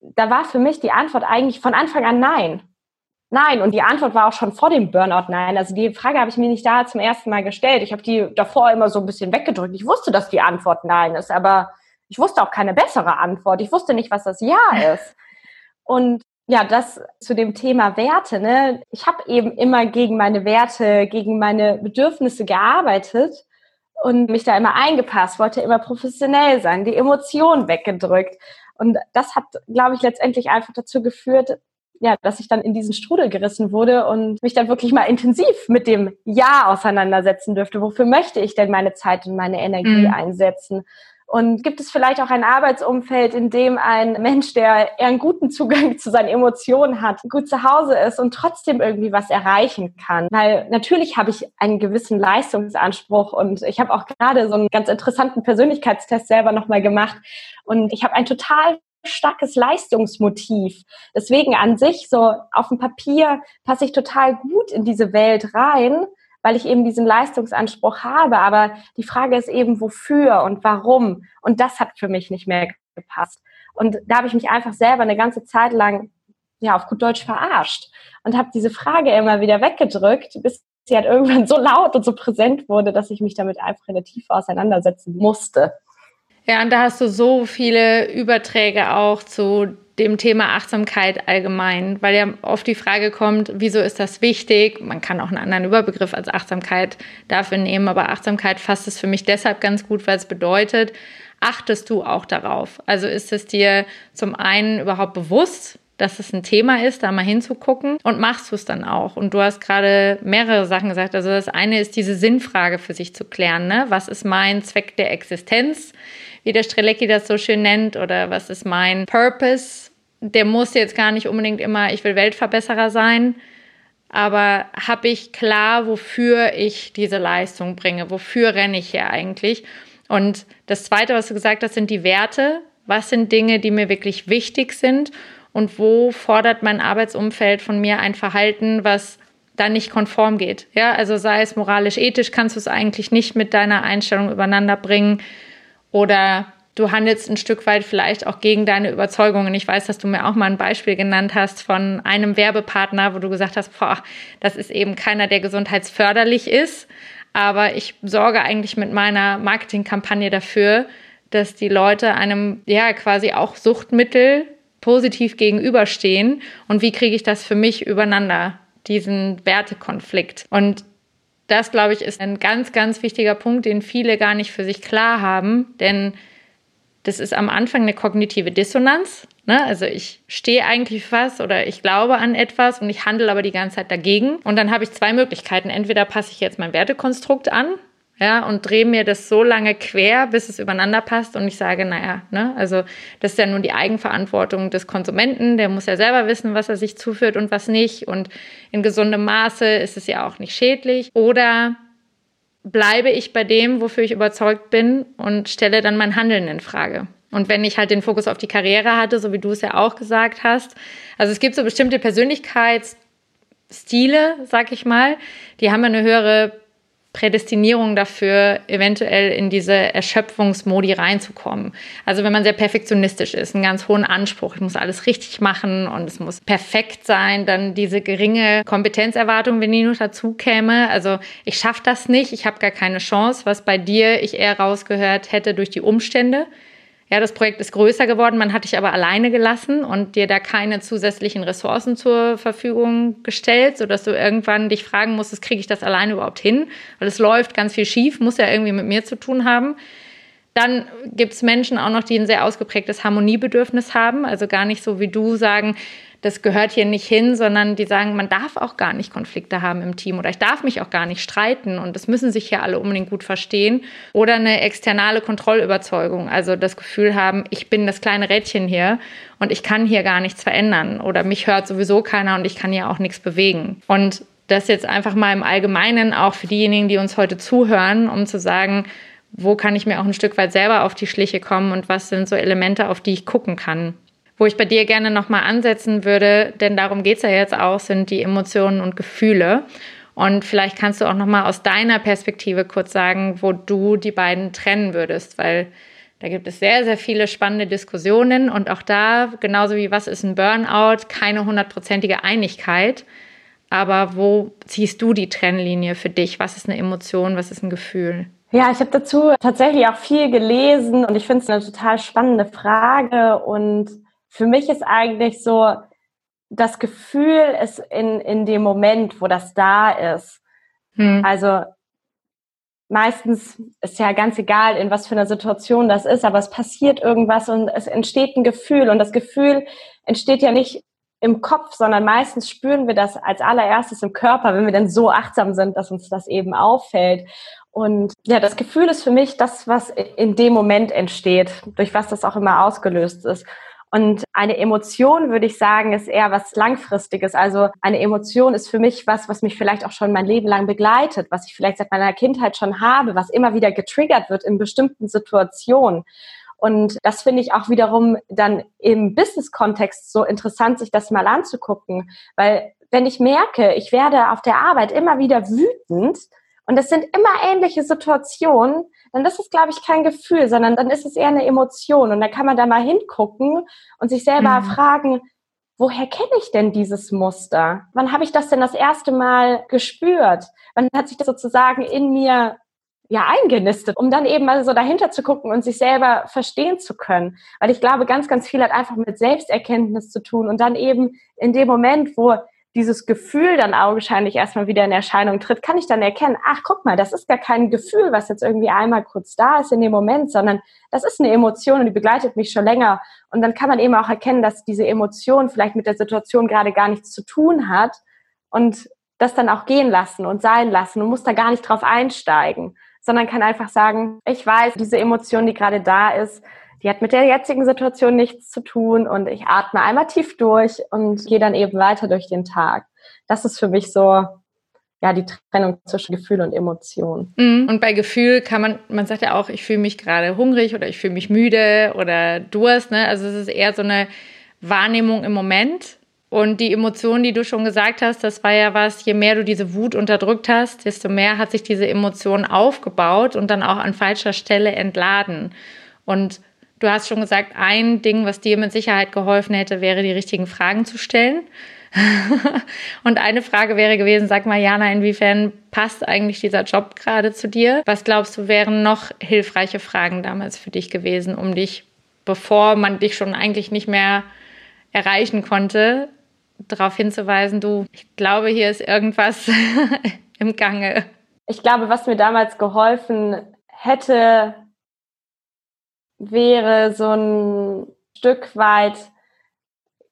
Speaker 2: da war für mich die Antwort eigentlich von Anfang an nein. Nein, und die Antwort war auch schon vor dem Burnout nein. Also die Frage habe ich mir nicht da zum ersten Mal gestellt. Ich habe die davor immer so ein bisschen weggedrückt. Ich wusste, dass die Antwort nein ist, aber ich wusste auch keine bessere Antwort. Ich wusste nicht, was das Ja ist. Und ja, das zu dem Thema Werte. Ne? Ich habe eben immer gegen meine Werte, gegen meine Bedürfnisse gearbeitet und mich da immer eingepasst, wollte immer professionell sein, die Emotionen weggedrückt. Und das hat, glaube ich, letztendlich einfach dazu geführt, ja, dass ich dann in diesen Strudel gerissen wurde und mich dann wirklich mal intensiv mit dem Ja auseinandersetzen dürfte. Wofür möchte ich denn meine Zeit und meine Energie mhm. einsetzen? Und gibt es vielleicht auch ein Arbeitsumfeld, in dem ein Mensch, der eher einen guten Zugang zu seinen Emotionen hat, gut zu Hause ist und trotzdem irgendwie was erreichen kann? Weil natürlich habe ich einen gewissen Leistungsanspruch und ich habe auch gerade so einen ganz interessanten Persönlichkeitstest selber nochmal gemacht und ich habe ein total starkes Leistungsmotiv. Deswegen an sich so auf dem Papier passe ich total gut in diese Welt rein, weil ich eben diesen Leistungsanspruch habe. Aber die Frage ist eben, wofür und warum. Und das hat für mich nicht mehr gepasst. Und da habe ich mich einfach selber eine ganze Zeit lang ja auf gut Deutsch verarscht und habe diese Frage immer wieder weggedrückt, bis sie halt irgendwann so laut und so präsent wurde, dass ich mich damit einfach in der Tiefe auseinandersetzen musste.
Speaker 1: Ja, und da hast du so viele Überträge auch zu dem Thema Achtsamkeit allgemein, weil ja oft die Frage kommt, wieso ist das wichtig? Man kann auch einen anderen Überbegriff als Achtsamkeit dafür nehmen, aber Achtsamkeit fasst es für mich deshalb ganz gut, weil es bedeutet, achtest du auch darauf? Also ist es dir zum einen überhaupt bewusst, dass es ein Thema ist, da mal hinzugucken und machst du es dann auch. Und du hast gerade mehrere Sachen gesagt. Also das eine ist diese Sinnfrage für sich zu klären. Ne? Was ist mein Zweck der Existenz? wie der Strelecki das so schön nennt, oder was ist mein Purpose? Der muss jetzt gar nicht unbedingt immer, ich will Weltverbesserer sein, aber habe ich klar, wofür ich diese Leistung bringe, wofür renne ich hier eigentlich? Und das Zweite, was du gesagt hast, sind die Werte. Was sind Dinge, die mir wirklich wichtig sind? Und wo fordert mein Arbeitsumfeld von mir ein Verhalten, was dann nicht konform geht? Ja, also sei es moralisch, ethisch, kannst du es eigentlich nicht mit deiner Einstellung übereinander bringen. Oder du handelst ein Stück weit vielleicht auch gegen deine Überzeugungen. Ich weiß, dass du mir auch mal ein Beispiel genannt hast von einem Werbepartner, wo du gesagt hast, boah, das ist eben keiner, der gesundheitsförderlich ist. Aber ich sorge eigentlich mit meiner Marketingkampagne dafür, dass die Leute einem ja quasi auch Suchtmittel positiv gegenüberstehen. Und wie kriege ich das für mich übereinander, diesen Wertekonflikt? Und das, glaube ich, ist ein ganz, ganz wichtiger Punkt, den viele gar nicht für sich klar haben, denn das ist am Anfang eine kognitive Dissonanz. Ne? Also ich stehe eigentlich was oder ich glaube an etwas und ich handle aber die ganze Zeit dagegen. Und dann habe ich zwei Möglichkeiten. Entweder passe ich jetzt mein Wertekonstrukt an ja, und drehe mir das so lange quer, bis es übereinander passt und ich sage, naja, ne, also das ist ja nun die Eigenverantwortung des Konsumenten, der muss ja selber wissen, was er sich zuführt und was nicht und in gesundem Maße ist es ja auch nicht schädlich oder bleibe ich bei dem, wofür ich überzeugt bin und stelle dann mein Handeln in Frage. Und wenn ich halt den Fokus auf die Karriere hatte, so wie du es ja auch gesagt hast, also es gibt so bestimmte Persönlichkeitsstile, sag ich mal, die haben eine höhere Prädestinierung dafür, eventuell in diese Erschöpfungsmodi reinzukommen. Also wenn man sehr perfektionistisch ist, einen ganz hohen Anspruch, ich muss alles richtig machen und es muss perfekt sein, dann diese geringe Kompetenzerwartung, wenn die noch dazu käme. Also ich schaffe das nicht, ich habe gar keine Chance, was bei dir ich eher rausgehört hätte durch die Umstände ja, das Projekt ist größer geworden, man hat dich aber alleine gelassen und dir da keine zusätzlichen Ressourcen zur Verfügung gestellt, sodass du irgendwann dich fragen musstest, kriege ich das alleine überhaupt hin? Weil es läuft ganz viel schief, muss ja irgendwie mit mir zu tun haben. Dann gibt es Menschen auch noch, die ein sehr ausgeprägtes Harmoniebedürfnis haben, also gar nicht so wie du sagen, das gehört hier nicht hin, sondern die sagen, man darf auch gar nicht Konflikte haben im Team oder ich darf mich auch gar nicht streiten und das müssen sich hier alle unbedingt gut verstehen. Oder eine externe Kontrollüberzeugung, also das Gefühl haben, ich bin das kleine Rädchen hier und ich kann hier gar nichts verändern oder mich hört sowieso keiner und ich kann hier auch nichts bewegen. Und das jetzt einfach mal im Allgemeinen auch für diejenigen, die uns heute zuhören, um zu sagen, wo kann ich mir auch ein Stück weit selber auf die Schliche kommen und was sind so Elemente, auf die ich gucken kann wo ich bei dir gerne nochmal ansetzen würde, denn darum geht es ja jetzt auch, sind die Emotionen und Gefühle. Und vielleicht kannst du auch nochmal aus deiner Perspektive kurz sagen, wo du die beiden trennen würdest, weil da gibt es sehr, sehr viele spannende Diskussionen und auch da, genauso wie was ist ein Burnout, keine hundertprozentige Einigkeit. Aber wo ziehst du die Trennlinie für dich? Was ist eine Emotion? Was ist ein Gefühl?
Speaker 2: Ja, ich habe dazu tatsächlich auch viel gelesen und ich finde es eine total spannende Frage und für mich ist eigentlich so, das Gefühl ist in, in dem Moment, wo das da ist. Hm. Also meistens ist ja ganz egal, in was für einer Situation das ist, aber es passiert irgendwas und es entsteht ein Gefühl und das Gefühl entsteht ja nicht im Kopf, sondern meistens spüren wir das als allererstes im Körper, wenn wir dann so achtsam sind, dass uns das eben auffällt. Und ja, das Gefühl ist für mich das, was in dem Moment entsteht, durch was das auch immer ausgelöst ist. Und eine Emotion, würde ich sagen, ist eher was Langfristiges. Also eine Emotion ist für mich was, was mich vielleicht auch schon mein Leben lang begleitet, was ich vielleicht seit meiner Kindheit schon habe, was immer wieder getriggert wird in bestimmten Situationen. Und das finde ich auch wiederum dann im Business-Kontext so interessant, sich das mal anzugucken. Weil wenn ich merke, ich werde auf der Arbeit immer wieder wütend und es sind immer ähnliche Situationen, dann ist es, glaube ich, kein Gefühl, sondern dann ist es eher eine Emotion. Und da kann man da mal hingucken und sich selber mhm. fragen, woher kenne ich denn dieses Muster? Wann habe ich das denn das erste Mal gespürt? Wann hat sich das sozusagen in mir ja eingenistet, um dann eben mal so dahinter zu gucken und sich selber verstehen zu können. Weil ich glaube, ganz, ganz viel hat einfach mit Selbsterkenntnis zu tun und dann eben in dem Moment, wo dieses Gefühl dann augenscheinlich erstmal wieder in Erscheinung tritt, kann ich dann erkennen, ach guck mal, das ist gar kein Gefühl, was jetzt irgendwie einmal kurz da ist in dem Moment, sondern das ist eine Emotion und die begleitet mich schon länger. Und dann kann man eben auch erkennen, dass diese Emotion vielleicht mit der Situation gerade gar nichts zu tun hat und das dann auch gehen lassen und sein lassen und muss da gar nicht drauf einsteigen, sondern kann einfach sagen, ich weiß, diese Emotion, die gerade da ist, die hat mit der jetzigen Situation nichts zu tun und ich atme einmal tief durch und gehe dann eben weiter durch den Tag. Das ist für mich so ja, die Trennung zwischen Gefühl und Emotion.
Speaker 1: Mhm. Und bei Gefühl kann man, man sagt ja auch, ich fühle mich gerade hungrig oder ich fühle mich müde oder Durst, ne? Also es ist eher so eine Wahrnehmung im Moment. Und die Emotion, die du schon gesagt hast, das war ja was, je mehr du diese Wut unterdrückt hast, desto mehr hat sich diese Emotion aufgebaut und dann auch an falscher Stelle entladen. Und Du hast schon gesagt, ein Ding, was dir mit Sicherheit geholfen hätte, wäre, die richtigen Fragen zu stellen. und eine Frage wäre gewesen, sag mal, Jana, inwiefern passt eigentlich dieser Job gerade zu dir? Was glaubst du, wären noch hilfreiche Fragen damals für dich gewesen, um dich, bevor man dich schon eigentlich nicht mehr erreichen konnte, darauf hinzuweisen, du, ich glaube, hier ist irgendwas im Gange.
Speaker 2: Ich glaube, was mir damals geholfen hätte, wäre so ein Stück weit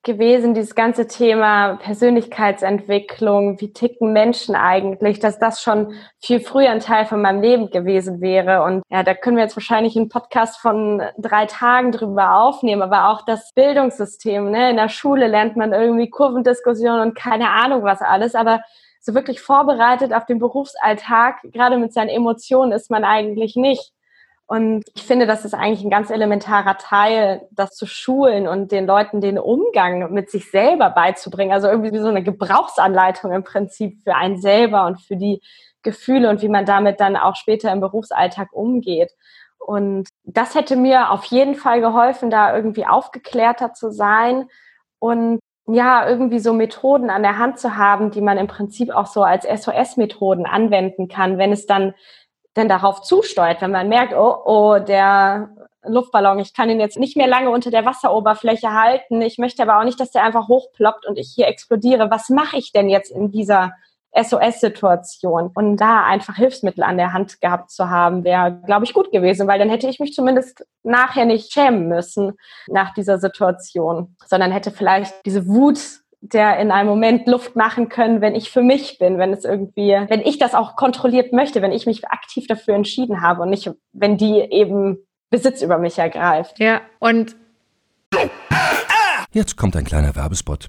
Speaker 2: gewesen, dieses ganze Thema Persönlichkeitsentwicklung, wie ticken Menschen eigentlich, dass das schon viel früher ein Teil von meinem Leben gewesen wäre. Und ja, da können wir jetzt wahrscheinlich einen Podcast von drei Tagen drüber aufnehmen, aber auch das Bildungssystem, ne? In der Schule lernt man irgendwie Kurvendiskussion und keine Ahnung was alles, aber so wirklich vorbereitet auf den Berufsalltag, gerade mit seinen Emotionen, ist man eigentlich nicht. Und ich finde, das ist eigentlich ein ganz elementarer Teil, das zu schulen und den Leuten den Umgang mit sich selber beizubringen. Also irgendwie wie so eine Gebrauchsanleitung im Prinzip für einen selber und für die Gefühle und wie man damit dann auch später im Berufsalltag umgeht. Und das hätte mir auf jeden Fall geholfen, da irgendwie aufgeklärter zu sein und ja, irgendwie so Methoden an der Hand zu haben, die man im Prinzip auch so als SOS-Methoden anwenden kann, wenn es dann denn darauf zusteuert, wenn man merkt, oh, oh, der Luftballon, ich kann ihn jetzt nicht mehr lange unter der Wasseroberfläche halten, ich möchte aber auch nicht, dass der einfach hochploppt und ich hier explodiere. Was mache ich denn jetzt in dieser SOS-Situation? Und da einfach Hilfsmittel an der Hand gehabt zu haben, wäre, glaube ich, gut gewesen, weil dann hätte ich mich zumindest nachher nicht schämen müssen nach dieser Situation, sondern hätte vielleicht diese Wut der in einem Moment Luft machen können, wenn ich für mich bin, wenn es irgendwie, wenn ich das auch kontrolliert möchte, wenn ich mich aktiv dafür entschieden habe und nicht, wenn die eben Besitz über mich ergreift.
Speaker 1: Ja, und
Speaker 3: jetzt kommt ein kleiner Werbespot.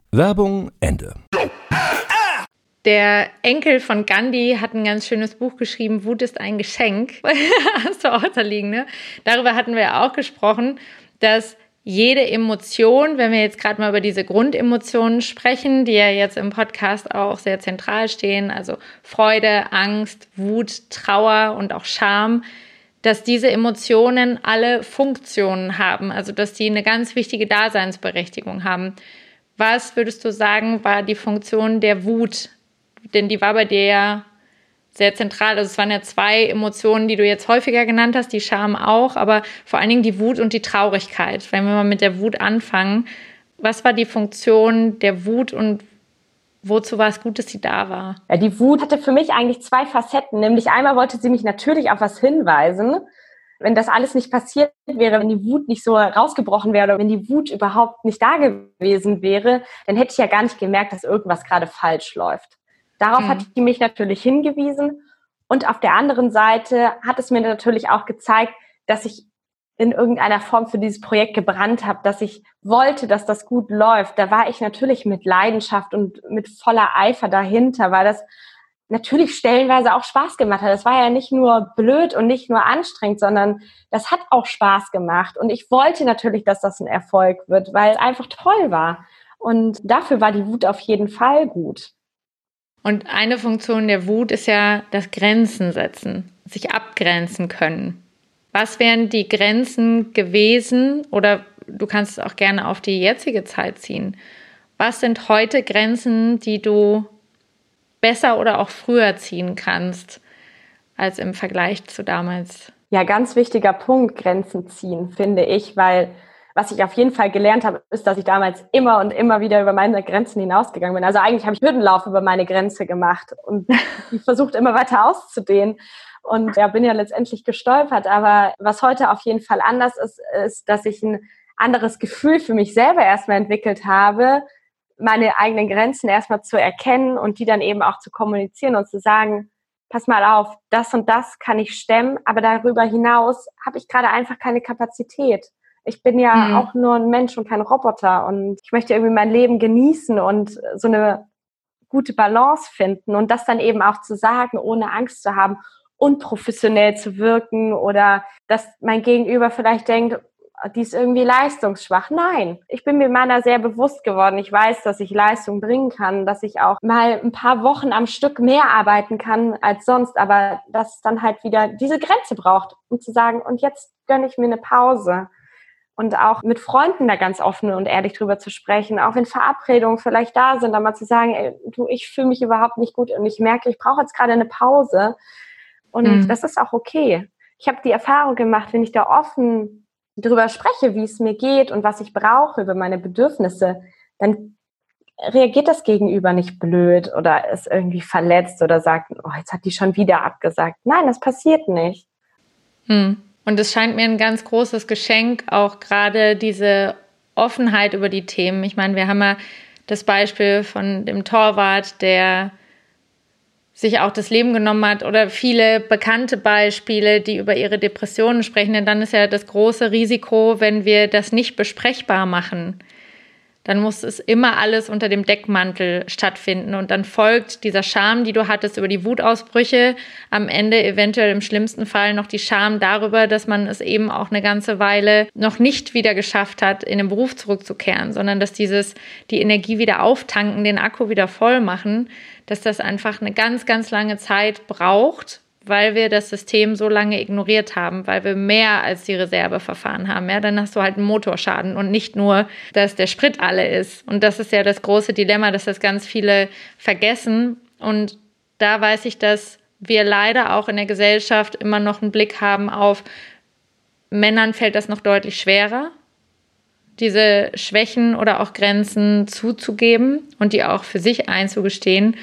Speaker 3: Werbung Ende.
Speaker 1: Der Enkel von Gandhi hat ein ganz schönes Buch geschrieben, Wut ist ein Geschenk. Hast du auch da liegen, ne? Darüber hatten wir ja auch gesprochen, dass jede Emotion, wenn wir jetzt gerade mal über diese Grundemotionen sprechen, die ja jetzt im Podcast auch sehr zentral stehen, also Freude, Angst, Wut, Trauer und auch Scham, dass diese Emotionen alle Funktionen haben, also dass die eine ganz wichtige Daseinsberechtigung haben. Was würdest du sagen, war die Funktion der Wut denn die war bei dir ja sehr zentral. Also es waren ja zwei Emotionen, die du jetzt häufiger genannt hast, die Scham auch, aber vor allen Dingen die Wut und die Traurigkeit. Wenn wir mal mit der Wut anfangen, was war die Funktion der Wut und wozu war es gut, dass sie da war?
Speaker 2: Ja, die Wut hatte für mich eigentlich zwei Facetten. Nämlich einmal wollte sie mich natürlich auf was hinweisen. Wenn das alles nicht passiert wäre, wenn die Wut nicht so rausgebrochen wäre oder wenn die Wut überhaupt nicht da gewesen wäre, dann hätte ich ja gar nicht gemerkt, dass irgendwas gerade falsch läuft. Darauf mhm. hat die mich natürlich hingewiesen. Und auf der anderen Seite hat es mir natürlich auch gezeigt, dass ich in irgendeiner Form für dieses Projekt gebrannt habe, dass ich wollte, dass das gut läuft. Da war ich natürlich mit Leidenschaft und mit voller Eifer dahinter, weil das natürlich stellenweise auch Spaß gemacht hat. Das war ja nicht nur blöd und nicht nur anstrengend, sondern das hat auch Spaß gemacht. Und ich wollte natürlich, dass das ein Erfolg wird, weil es einfach toll war. Und dafür war die Wut auf jeden Fall gut.
Speaker 1: Und eine Funktion der Wut ist ja das Grenzen setzen, sich abgrenzen können. Was wären die Grenzen gewesen oder du kannst es auch gerne auf die jetzige Zeit ziehen? Was sind heute Grenzen, die du besser oder auch früher ziehen kannst als im Vergleich zu damals?
Speaker 2: Ja, ganz wichtiger Punkt, Grenzen ziehen, finde ich, weil was ich auf jeden Fall gelernt habe, ist, dass ich damals immer und immer wieder über meine Grenzen hinausgegangen bin. Also eigentlich habe ich Hürdenlauf über meine Grenze gemacht und versucht immer weiter auszudehnen. Und ja, bin ja letztendlich gestolpert. Aber was heute auf jeden Fall anders ist, ist, dass ich ein anderes Gefühl für mich selber erstmal entwickelt habe, meine eigenen Grenzen erstmal zu erkennen und die dann eben auch zu kommunizieren und zu sagen, pass mal auf, das und das kann ich stemmen, aber darüber hinaus habe ich gerade einfach keine Kapazität. Ich bin ja mhm. auch nur ein Mensch und kein Roboter und ich möchte irgendwie mein Leben genießen und so eine gute Balance finden und das dann eben auch zu sagen, ohne Angst zu haben, unprofessionell zu wirken oder dass mein Gegenüber vielleicht denkt, die ist irgendwie leistungsschwach. Nein, ich bin mir meiner sehr bewusst geworden. Ich weiß, dass ich Leistung bringen kann, dass ich auch mal ein paar Wochen am Stück mehr arbeiten kann als sonst, aber dass es dann halt wieder diese Grenze braucht, um zu sagen, und jetzt gönne ich mir eine Pause und auch mit Freunden da ganz offen und ehrlich drüber zu sprechen, auch wenn Verabredungen vielleicht da sind, dann mal zu sagen, ey, du, ich fühle mich überhaupt nicht gut und ich merke, ich brauche jetzt gerade eine Pause und mhm. das ist auch okay. Ich habe die Erfahrung gemacht, wenn ich da offen drüber spreche, wie es mir geht und was ich brauche über meine Bedürfnisse, dann reagiert das Gegenüber nicht blöd oder ist irgendwie verletzt oder sagt, oh, jetzt hat die schon wieder abgesagt. Nein, das passiert nicht.
Speaker 1: Mhm. Und es scheint mir ein ganz großes Geschenk, auch gerade diese Offenheit über die Themen. Ich meine, wir haben ja das Beispiel von dem Torwart, der sich auch das Leben genommen hat oder viele bekannte Beispiele, die über ihre Depressionen sprechen. Denn dann ist ja das große Risiko, wenn wir das nicht besprechbar machen, dann muss es immer alles unter dem Deckmantel stattfinden. Und dann folgt dieser Scham, die du hattest über die Wutausbrüche, am Ende eventuell im schlimmsten Fall noch die Scham darüber, dass man es eben auch eine ganze Weile noch nicht wieder geschafft hat, in den Beruf zurückzukehren, sondern dass dieses, die Energie wieder auftanken, den Akku wieder voll machen, dass das einfach eine ganz, ganz lange Zeit braucht, weil wir das System so lange ignoriert haben, weil wir mehr als die Reserve verfahren haben. Ja, dann hast du halt einen Motorschaden und nicht nur, dass der Sprit alle ist. Und das ist ja das große Dilemma, dass das ganz viele vergessen. Und da weiß ich, dass wir leider auch in der Gesellschaft immer noch einen Blick haben auf Männern fällt das noch deutlich schwerer, diese Schwächen oder auch Grenzen zuzugeben und die auch für sich einzugestehen.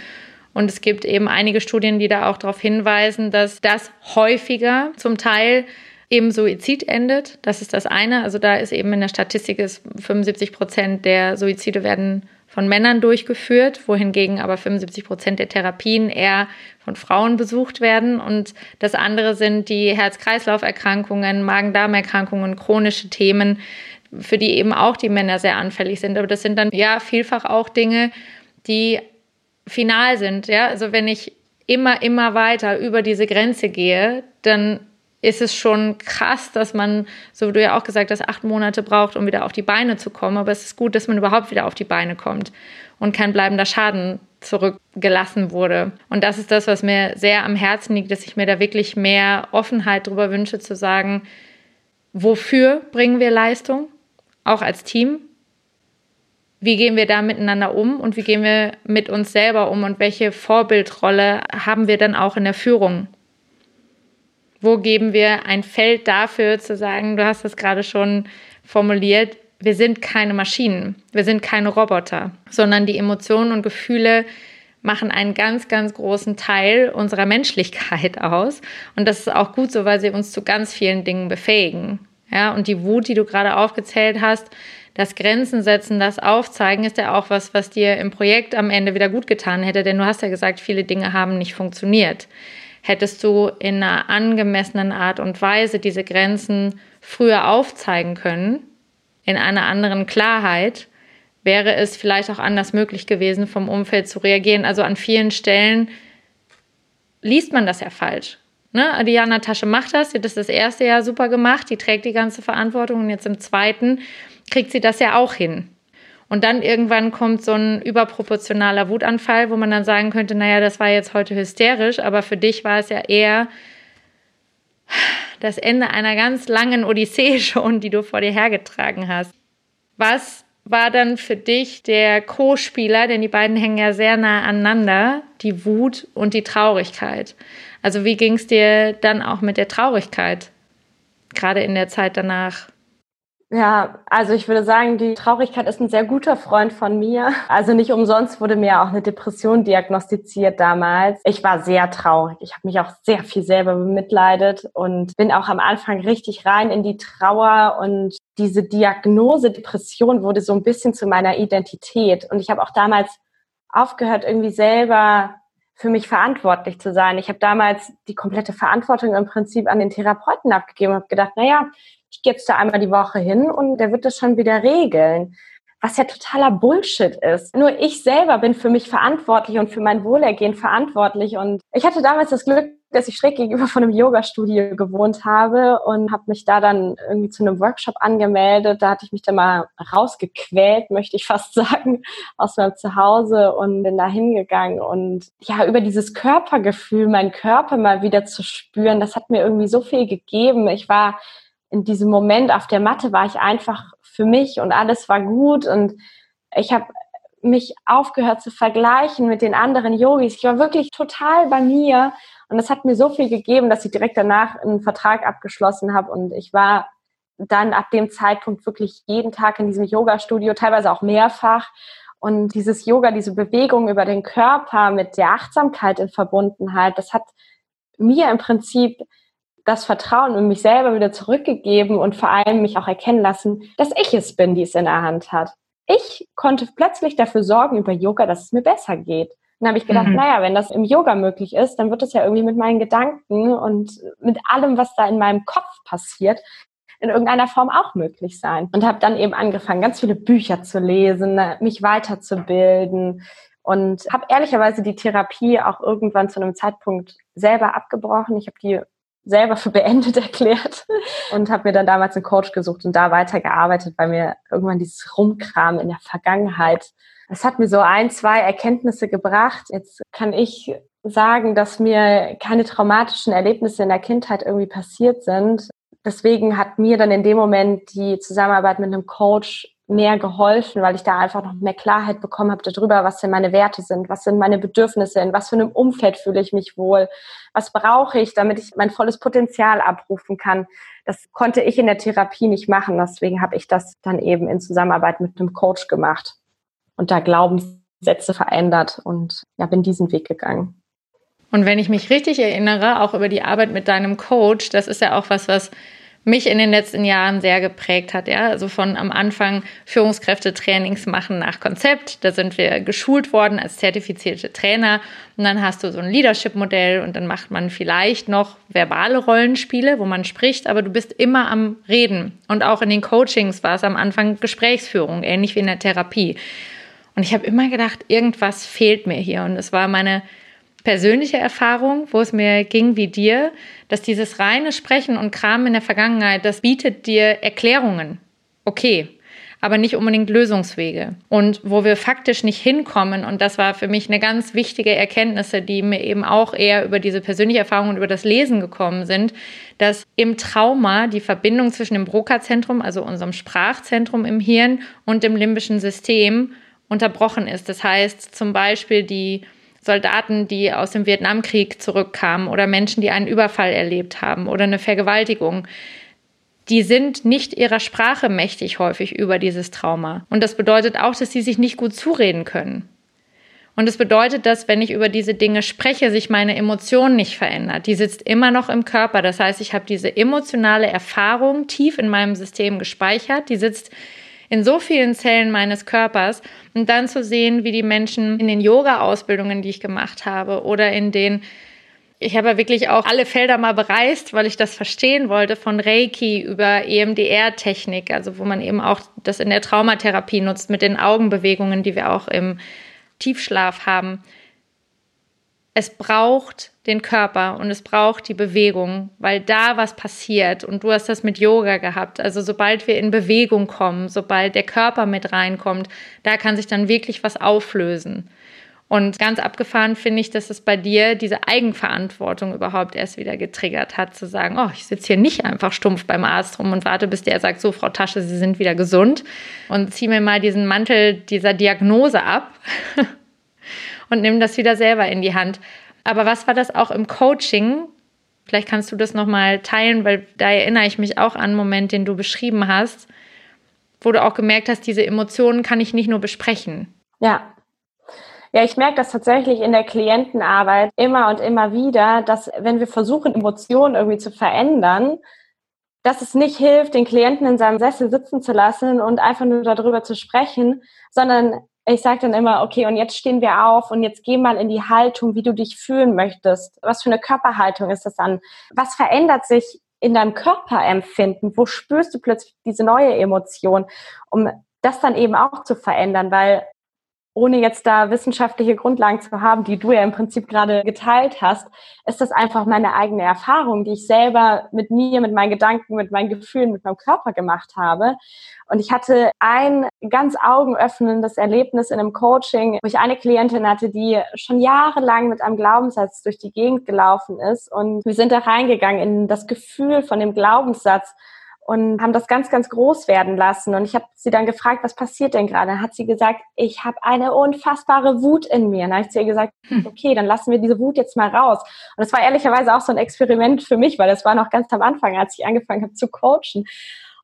Speaker 1: Und es gibt eben einige Studien, die da auch darauf hinweisen, dass das häufiger zum Teil eben Suizid endet. Das ist das eine. Also da ist eben in der Statistik ist 75 Prozent der Suizide werden von Männern durchgeführt, wohingegen aber 75 Prozent der Therapien eher von Frauen besucht werden. Und das andere sind die Herz-Kreislauf-Erkrankungen, Magen-Darm-Erkrankungen, chronische Themen, für die eben auch die Männer sehr anfällig sind. Aber das sind dann ja vielfach auch Dinge, die final sind, ja, also wenn ich immer, immer weiter über diese Grenze gehe, dann ist es schon krass, dass man, so wie du ja auch gesagt hast, acht Monate braucht, um wieder auf die Beine zu kommen. Aber es ist gut, dass man überhaupt wieder auf die Beine kommt und kein bleibender Schaden zurückgelassen wurde. Und das ist das, was mir sehr am Herzen liegt, dass ich mir da wirklich mehr Offenheit darüber wünsche, zu sagen, wofür bringen wir Leistung, auch als Team? Wie gehen wir da miteinander um und wie gehen wir mit uns selber um und welche Vorbildrolle haben wir dann auch in der Führung? Wo geben wir ein Feld dafür zu sagen, du hast es gerade schon formuliert, wir sind keine Maschinen, wir sind keine Roboter, sondern die Emotionen und Gefühle machen einen ganz, ganz großen Teil unserer Menschlichkeit aus. Und das ist auch gut so, weil sie uns zu ganz vielen Dingen befähigen. Ja, und die Wut, die du gerade aufgezählt hast, das Grenzen setzen, das Aufzeigen, ist ja auch was, was dir im Projekt am Ende wieder gut getan hätte, denn du hast ja gesagt, viele Dinge haben nicht funktioniert. Hättest du in einer angemessenen Art und Weise diese Grenzen früher aufzeigen können, in einer anderen Klarheit, wäre es vielleicht auch anders möglich gewesen, vom Umfeld zu reagieren. Also an vielen Stellen liest man das ja falsch. Ne? Diana Tasche macht das, sie hat das das erste Jahr super gemacht, die trägt die ganze Verantwortung und jetzt im zweiten kriegt sie das ja auch hin. Und dann irgendwann kommt so ein überproportionaler Wutanfall, wo man dann sagen könnte, naja, das war jetzt heute hysterisch, aber für dich war es ja eher das Ende einer ganz langen Odyssee schon, die du vor dir hergetragen hast. Was war dann für dich der Co-Spieler, denn die beiden hängen ja sehr nah aneinander, die Wut und die Traurigkeit. Also wie ging es dir dann auch mit der Traurigkeit, gerade in der Zeit danach?
Speaker 2: Ja, also ich würde sagen, die Traurigkeit ist ein sehr guter Freund von mir. Also nicht umsonst wurde mir auch eine Depression diagnostiziert damals. Ich war sehr traurig. Ich habe mich auch sehr viel selber bemitleidet und bin auch am Anfang richtig rein in die Trauer und diese Diagnose Depression wurde so ein bisschen zu meiner Identität. Und ich habe auch damals aufgehört, irgendwie selber für mich verantwortlich zu sein. Ich habe damals die komplette Verantwortung im Prinzip an den Therapeuten abgegeben und habe gedacht, naja, ich gehe jetzt da einmal die Woche hin und der wird das schon wieder regeln. Was ja totaler Bullshit ist. Nur ich selber bin für mich verantwortlich und für mein Wohlergehen verantwortlich. Und ich hatte damals das Glück, dass ich schräg gegenüber von einem Yoga-Studio gewohnt habe und habe mich da dann irgendwie zu einem Workshop angemeldet. Da hatte ich mich dann mal rausgequält, möchte ich fast sagen, aus meinem Zuhause und bin da hingegangen. Und ja, über dieses Körpergefühl, meinen Körper mal wieder zu spüren, das hat mir irgendwie so viel gegeben. Ich war in diesem Moment auf der Matte war ich einfach für mich und alles war gut und ich habe mich aufgehört zu vergleichen mit den anderen Yogis. Ich war wirklich total bei mir und es hat mir so viel gegeben, dass ich direkt danach einen Vertrag abgeschlossen habe und ich war dann ab dem Zeitpunkt wirklich jeden Tag in diesem Yoga-Studio, teilweise auch mehrfach. Und dieses Yoga, diese Bewegung über den Körper mit der Achtsamkeit in Verbundenheit, das hat mir im Prinzip das Vertrauen in mich selber wieder zurückgegeben und vor allem mich auch erkennen lassen, dass ich es bin, die es in der Hand hat. Ich konnte plötzlich dafür sorgen über Yoga, dass es mir besser geht. Dann habe ich gedacht, mhm. naja, wenn das im Yoga möglich ist, dann wird es ja irgendwie mit meinen Gedanken und mit allem, was da in meinem Kopf passiert, in irgendeiner Form auch möglich sein. Und habe dann eben angefangen, ganz viele Bücher zu lesen, mich weiterzubilden und habe ehrlicherweise die Therapie auch irgendwann zu einem Zeitpunkt selber abgebrochen. Ich habe die selber für beendet erklärt und habe mir dann damals einen Coach gesucht und da weitergearbeitet, weil mir irgendwann dieses Rumkram in der Vergangenheit, es hat mir so ein, zwei Erkenntnisse gebracht. Jetzt kann ich sagen, dass mir keine traumatischen Erlebnisse in der Kindheit irgendwie passiert sind. Deswegen hat mir dann in dem Moment die Zusammenarbeit mit einem Coach mehr geholfen, weil ich da einfach noch mehr Klarheit bekommen habe darüber, was denn meine Werte sind, was sind meine Bedürfnisse, in was für einem Umfeld fühle ich mich wohl, was brauche ich, damit ich mein volles Potenzial abrufen kann. Das konnte ich in der Therapie nicht machen, deswegen habe ich das dann eben in Zusammenarbeit mit einem Coach gemacht und da Glaubenssätze verändert und ja, bin diesen Weg gegangen.
Speaker 1: Und wenn ich mich richtig erinnere, auch über die Arbeit mit deinem Coach, das ist ja auch was, was mich in den letzten Jahren sehr geprägt hat. Ja? Also von am Anfang Führungskräftetrainings machen nach Konzept. Da sind wir geschult worden als zertifizierte Trainer. Und dann hast du so ein Leadership-Modell und dann macht man vielleicht noch verbale Rollenspiele, wo man spricht, aber du bist immer am Reden. Und auch in den Coachings war es am Anfang Gesprächsführung, ähnlich wie in der Therapie. Und ich habe immer gedacht, irgendwas fehlt mir hier. Und es war meine persönliche Erfahrung, wo es mir ging wie dir, dass dieses reine Sprechen und Kram in der Vergangenheit, das bietet dir Erklärungen. Okay, aber nicht unbedingt Lösungswege. Und wo wir faktisch nicht hinkommen, und das war für mich eine ganz wichtige Erkenntnis, die mir eben auch eher über diese persönliche Erfahrung und über das Lesen gekommen sind, dass im Trauma die Verbindung zwischen dem Broca-Zentrum, also unserem Sprachzentrum im Hirn, und dem limbischen System unterbrochen ist. Das heißt zum Beispiel die Soldaten, die aus dem Vietnamkrieg zurückkamen oder Menschen, die einen Überfall erlebt haben oder eine Vergewaltigung die sind nicht ihrer Sprache mächtig häufig über dieses Trauma. Und das bedeutet auch, dass sie sich nicht gut zureden können. Und es das bedeutet, dass wenn ich über diese Dinge spreche, sich meine Emotion nicht verändert. Die sitzt immer noch im Körper. Das heißt, ich habe diese emotionale Erfahrung tief in meinem System gespeichert. Die sitzt in so vielen Zellen meines Körpers. Und dann zu sehen, wie die Menschen in den Yoga-Ausbildungen, die ich gemacht habe, oder in den ich habe wirklich auch alle Felder mal bereist, weil ich das verstehen wollte, von Reiki über EMDR-Technik, also wo man eben auch das in der Traumatherapie nutzt mit den Augenbewegungen, die wir auch im Tiefschlaf haben. Es braucht den Körper und es braucht die Bewegung, weil da was passiert. Und du hast das mit Yoga gehabt. Also sobald wir in Bewegung kommen, sobald der Körper mit reinkommt, da kann sich dann wirklich was auflösen. Und ganz abgefahren finde ich, dass es bei dir diese Eigenverantwortung überhaupt erst wieder getriggert hat, zu sagen, oh, ich sitze hier nicht einfach stumpf beim Arzt rum und warte, bis der sagt, so, Frau Tasche, Sie sind wieder gesund und zieh mir mal diesen Mantel dieser Diagnose ab und nimm das wieder selber in die Hand. Aber was war das auch im Coaching? Vielleicht kannst du das nochmal teilen, weil da erinnere ich mich auch an einen Moment, den du beschrieben hast, wo du auch gemerkt hast, diese Emotionen kann ich nicht nur besprechen.
Speaker 2: Ja, ja, ich merke das tatsächlich in der Klientenarbeit immer und immer wieder, dass wenn wir versuchen, Emotionen irgendwie zu verändern, dass es nicht hilft, den Klienten in seinem Sessel sitzen zu lassen und einfach nur darüber zu sprechen, sondern ich sage dann immer, okay, und jetzt stehen wir auf und jetzt geh mal in die Haltung, wie du dich fühlen möchtest. Was für eine Körperhaltung ist das dann? Was verändert sich in deinem Körperempfinden? Wo spürst du plötzlich diese neue Emotion? Um das dann eben auch zu verändern, weil ohne jetzt da wissenschaftliche Grundlagen zu haben, die du ja im Prinzip gerade geteilt hast, ist das einfach meine eigene Erfahrung, die ich selber mit mir, mit meinen Gedanken, mit meinen Gefühlen, mit meinem Körper gemacht habe. Und ich hatte ein ganz augenöffnendes Erlebnis in einem Coaching, wo ich eine Klientin hatte, die schon jahrelang mit einem Glaubenssatz durch die Gegend gelaufen ist. Und wir sind da reingegangen in das Gefühl von dem Glaubenssatz und haben das ganz, ganz groß werden lassen. Und ich habe sie dann gefragt, was passiert denn gerade? Dann hat sie gesagt, ich habe eine unfassbare Wut in mir. Und dann habe ich zu ihr gesagt, hm. okay, dann lassen wir diese Wut jetzt mal raus. Und das war ehrlicherweise auch so ein Experiment für mich, weil das war noch ganz am Anfang, als ich angefangen habe zu coachen.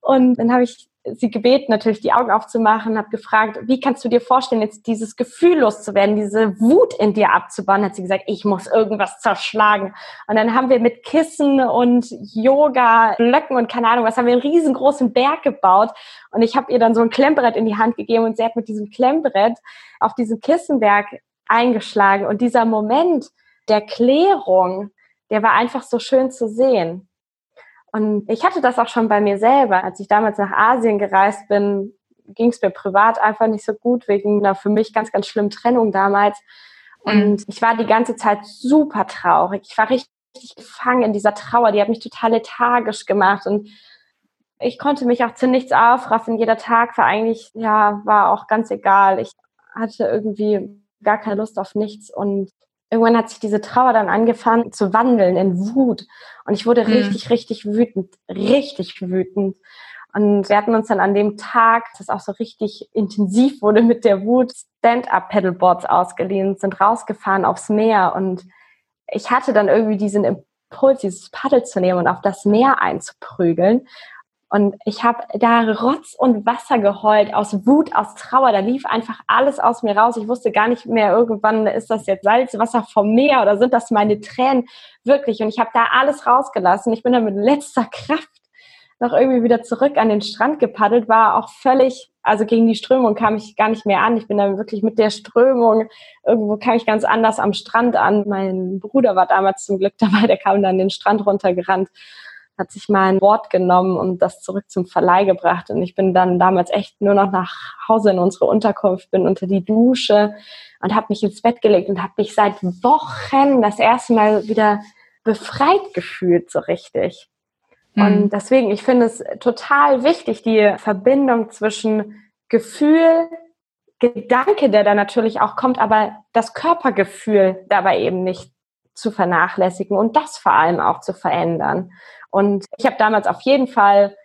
Speaker 2: Und dann habe ich sie gebeten, natürlich die Augen aufzumachen, habe gefragt, wie kannst du dir vorstellen, jetzt dieses Gefühl loszuwerden, diese Wut in dir abzubauen? Hat sie gesagt, ich muss irgendwas zerschlagen. Und dann haben wir mit Kissen und Yoga, Blöcken und keine Ahnung was, haben wir einen riesengroßen Berg gebaut. Und ich habe ihr dann so ein Klemmbrett in die Hand gegeben und sie hat mit diesem Klemmbrett auf diesen Kissenberg eingeschlagen. Und dieser Moment der Klärung, der war einfach so schön zu sehen. Und ich hatte das auch schon bei mir selber. Als ich damals nach Asien gereist bin, ging es mir privat einfach nicht so gut wegen einer für mich ganz, ganz schlimmen Trennung damals. Und mhm. ich war die ganze Zeit super traurig. Ich war richtig gefangen in dieser Trauer. Die hat mich total lethargisch gemacht. Und ich konnte mich auch zu nichts aufraffen. Jeder Tag war eigentlich, ja, war auch ganz egal. Ich hatte irgendwie gar keine Lust auf nichts. Und irgendwann hat sich diese Trauer dann angefangen zu wandeln in Wut. Und ich wurde mhm. richtig, richtig wütend, richtig wütend. Und wir hatten uns dann an dem Tag, das auch so richtig intensiv wurde mit der Wut, Stand-up-Pedalboards ausgeliehen, sind rausgefahren aufs Meer. Und ich hatte dann irgendwie diesen Impuls, dieses Paddel zu nehmen und auf das Meer einzuprügeln. Und ich habe da Rotz und Wasser geheult, aus Wut, aus Trauer. Da lief einfach alles aus mir raus. Ich wusste gar nicht mehr, irgendwann ist das jetzt Salzwasser vom Meer oder sind das meine Tränen wirklich. Und ich habe da alles rausgelassen. Ich bin dann mit letzter Kraft noch irgendwie wieder zurück an den Strand gepaddelt, war auch völlig, also gegen die Strömung kam ich gar nicht mehr an. Ich bin dann wirklich mit der Strömung, irgendwo kam ich ganz anders am Strand an. Mein Bruder war damals zum Glück dabei, der kam dann den Strand runtergerannt hat sich mal ein Wort genommen und das zurück zum Verleih gebracht. Und ich bin dann damals echt nur noch nach Hause in unsere Unterkunft, bin unter die Dusche und habe mich ins Bett gelegt und habe mich seit Wochen das erste Mal wieder befreit gefühlt, so richtig. Mhm. Und deswegen, ich finde es total wichtig, die Verbindung zwischen Gefühl, Gedanke, der da natürlich auch kommt, aber das Körpergefühl dabei eben nicht zu vernachlässigen und das vor allem auch zu verändern. Und ich habe damals auf jeden Fall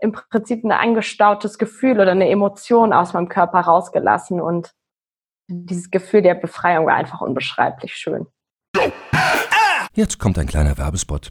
Speaker 2: im Prinzip ein angestautes Gefühl oder eine Emotion aus meinem Körper rausgelassen und dieses Gefühl der Befreiung war einfach unbeschreiblich schön.
Speaker 3: Jetzt kommt ein kleiner Werbespot.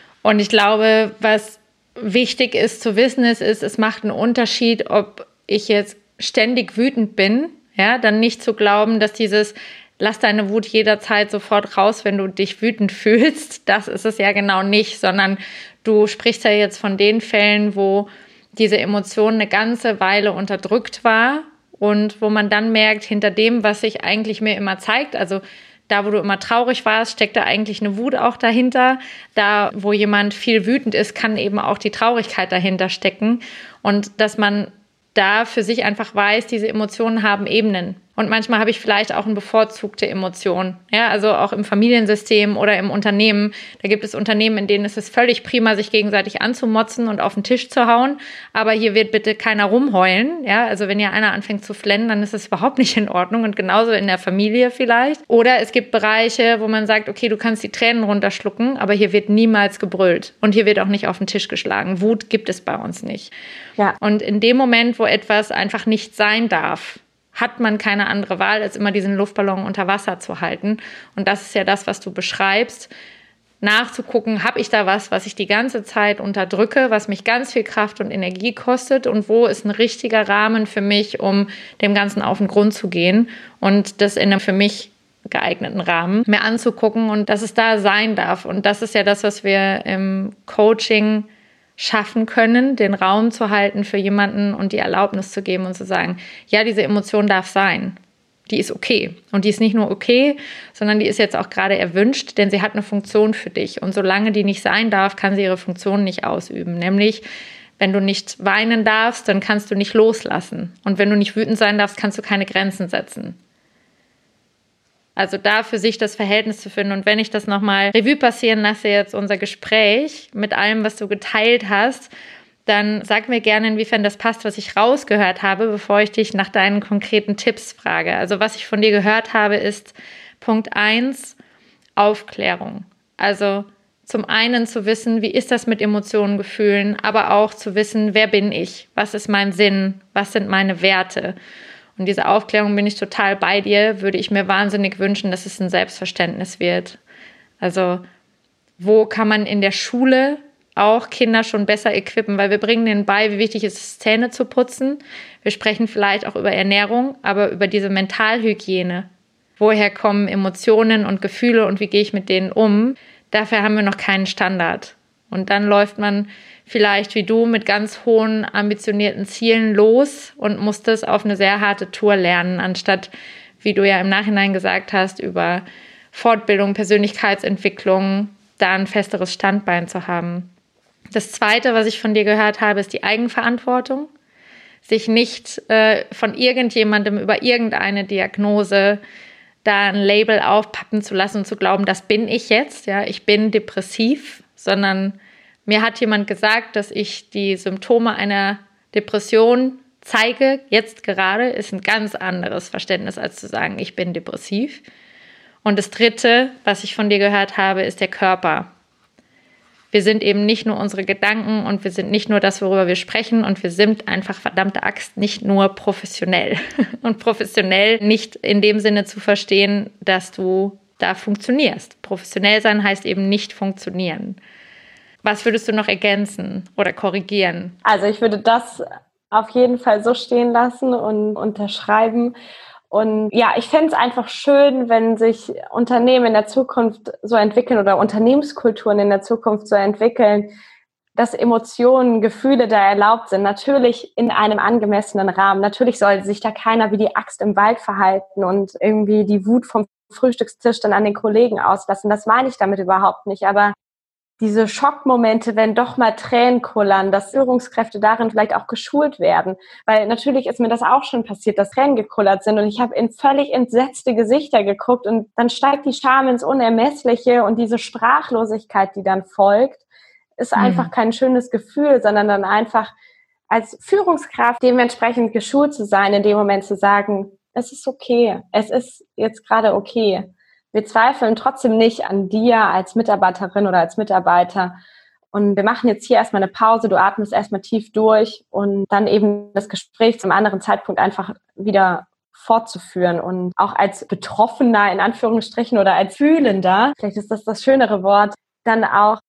Speaker 1: Und ich glaube, was wichtig ist zu wissen, ist, ist, es macht einen Unterschied, ob ich jetzt ständig wütend bin, ja, dann nicht zu glauben, dass dieses lass deine Wut jederzeit sofort raus, wenn du dich wütend fühlst. Das ist es ja genau nicht, sondern du sprichst ja jetzt von den Fällen, wo diese Emotion eine ganze Weile unterdrückt war und wo man dann merkt, hinter dem, was sich eigentlich mir immer zeigt, also da, wo du immer traurig warst, steckt da eigentlich eine Wut auch dahinter. Da, wo jemand viel wütend ist, kann eben auch die Traurigkeit dahinter stecken. Und dass man da für sich einfach weiß, diese Emotionen haben Ebenen. Und manchmal habe ich vielleicht auch eine bevorzugte Emotion. Ja, also auch im Familiensystem oder im Unternehmen. Da gibt es Unternehmen, in denen ist es völlig prima, sich gegenseitig anzumotzen und auf den Tisch zu hauen. Aber hier wird bitte keiner rumheulen. Ja, also wenn ja einer anfängt zu flennen, dann ist es überhaupt nicht in Ordnung. Und genauso in der Familie vielleicht. Oder es gibt Bereiche, wo man sagt, okay, du kannst die Tränen runterschlucken, aber hier wird niemals gebrüllt. Und hier wird auch nicht auf den Tisch geschlagen. Wut gibt es bei uns nicht. Ja. Und in dem Moment, wo etwas einfach nicht sein darf, hat man keine andere Wahl, als immer diesen Luftballon unter Wasser zu halten. Und das ist ja das, was du beschreibst. Nachzugucken, habe ich da was, was ich die ganze Zeit unterdrücke, was mich ganz viel Kraft und Energie kostet und wo ist ein richtiger Rahmen für mich, um dem Ganzen auf den Grund zu gehen und das in einem für mich geeigneten Rahmen mir anzugucken und dass es da sein darf. Und das ist ja das, was wir im Coaching schaffen können, den Raum zu halten für jemanden und die Erlaubnis zu geben und zu sagen, ja, diese Emotion darf sein. Die ist okay. Und die ist nicht nur okay, sondern die ist jetzt auch gerade erwünscht, denn sie hat eine Funktion für dich. Und solange die nicht sein darf, kann sie ihre Funktion nicht ausüben. Nämlich, wenn du nicht weinen darfst, dann kannst du nicht loslassen. Und wenn du nicht wütend sein darfst, kannst du keine Grenzen setzen. Also da für sich das Verhältnis zu finden. Und wenn ich das nochmal Revue passieren lasse, jetzt unser Gespräch mit allem, was du geteilt hast, dann sag mir gerne, inwiefern das passt, was ich rausgehört habe, bevor ich dich nach deinen konkreten Tipps frage. Also was ich von dir gehört habe, ist Punkt 1, Aufklärung. Also zum einen zu wissen, wie ist das mit Emotionen, Gefühlen, aber auch zu wissen, wer bin ich, was ist mein Sinn, was sind meine Werte. Und diese Aufklärung bin ich total bei dir, würde ich mir wahnsinnig wünschen, dass es ein Selbstverständnis wird. Also, wo kann man in der Schule auch Kinder schon besser equippen, weil wir bringen denen bei, wie wichtig es ist, Zähne zu putzen. Wir sprechen vielleicht auch über Ernährung, aber über diese Mentalhygiene. Woher kommen Emotionen und Gefühle und wie gehe ich mit denen um? Dafür haben wir noch keinen Standard. Und dann läuft man vielleicht wie du mit ganz hohen ambitionierten Zielen los und musstest auf eine sehr harte Tour lernen, anstatt, wie du ja im Nachhinein gesagt hast, über Fortbildung, Persönlichkeitsentwicklung da ein festeres Standbein zu haben. Das Zweite, was ich von dir gehört habe, ist die Eigenverantwortung. Sich nicht äh, von irgendjemandem über irgendeine Diagnose da ein Label aufpappen zu lassen und zu glauben, das bin ich jetzt, ja, ich bin depressiv, sondern mir hat jemand gesagt, dass ich die Symptome einer Depression zeige, jetzt gerade, ist ein ganz anderes Verständnis, als zu sagen, ich bin depressiv. Und das Dritte, was ich von dir gehört habe, ist der Körper. Wir sind eben nicht nur unsere Gedanken und wir sind nicht nur das, worüber wir sprechen und wir sind einfach verdammte Axt nicht nur professionell. Und professionell nicht in dem Sinne zu verstehen, dass du da funktionierst. Professionell sein heißt eben nicht funktionieren. Was würdest du noch ergänzen oder korrigieren?
Speaker 2: Also ich würde das auf jeden Fall so stehen lassen und unterschreiben. Und ja, ich fände es einfach schön, wenn sich Unternehmen in der Zukunft so entwickeln oder Unternehmenskulturen in der Zukunft so entwickeln, dass Emotionen, Gefühle da erlaubt sind. Natürlich in einem angemessenen Rahmen. Natürlich soll sich da keiner wie die Axt im Wald verhalten und irgendwie die Wut vom Frühstückstisch dann an den Kollegen auslassen. Das meine ich damit überhaupt nicht. Aber diese Schockmomente, wenn doch mal Tränen kullern, dass Führungskräfte darin vielleicht auch geschult werden. Weil natürlich ist mir das auch schon passiert, dass Tränen gekullert sind und ich habe in völlig entsetzte Gesichter geguckt und dann steigt die Scham ins Unermessliche und diese Sprachlosigkeit, die dann folgt, ist mhm. einfach kein schönes Gefühl, sondern dann einfach als Führungskraft dementsprechend geschult zu sein, in dem Moment zu sagen, es ist okay, es ist jetzt gerade okay wir zweifeln trotzdem nicht an dir als Mitarbeiterin oder als Mitarbeiter. Und wir machen jetzt hier erstmal eine Pause, du atmest erstmal tief durch und dann eben das Gespräch zum anderen Zeitpunkt einfach wieder fortzuführen und auch als Betroffener in Anführungsstrichen oder als Fühlender, vielleicht ist das das schönere Wort, dann auch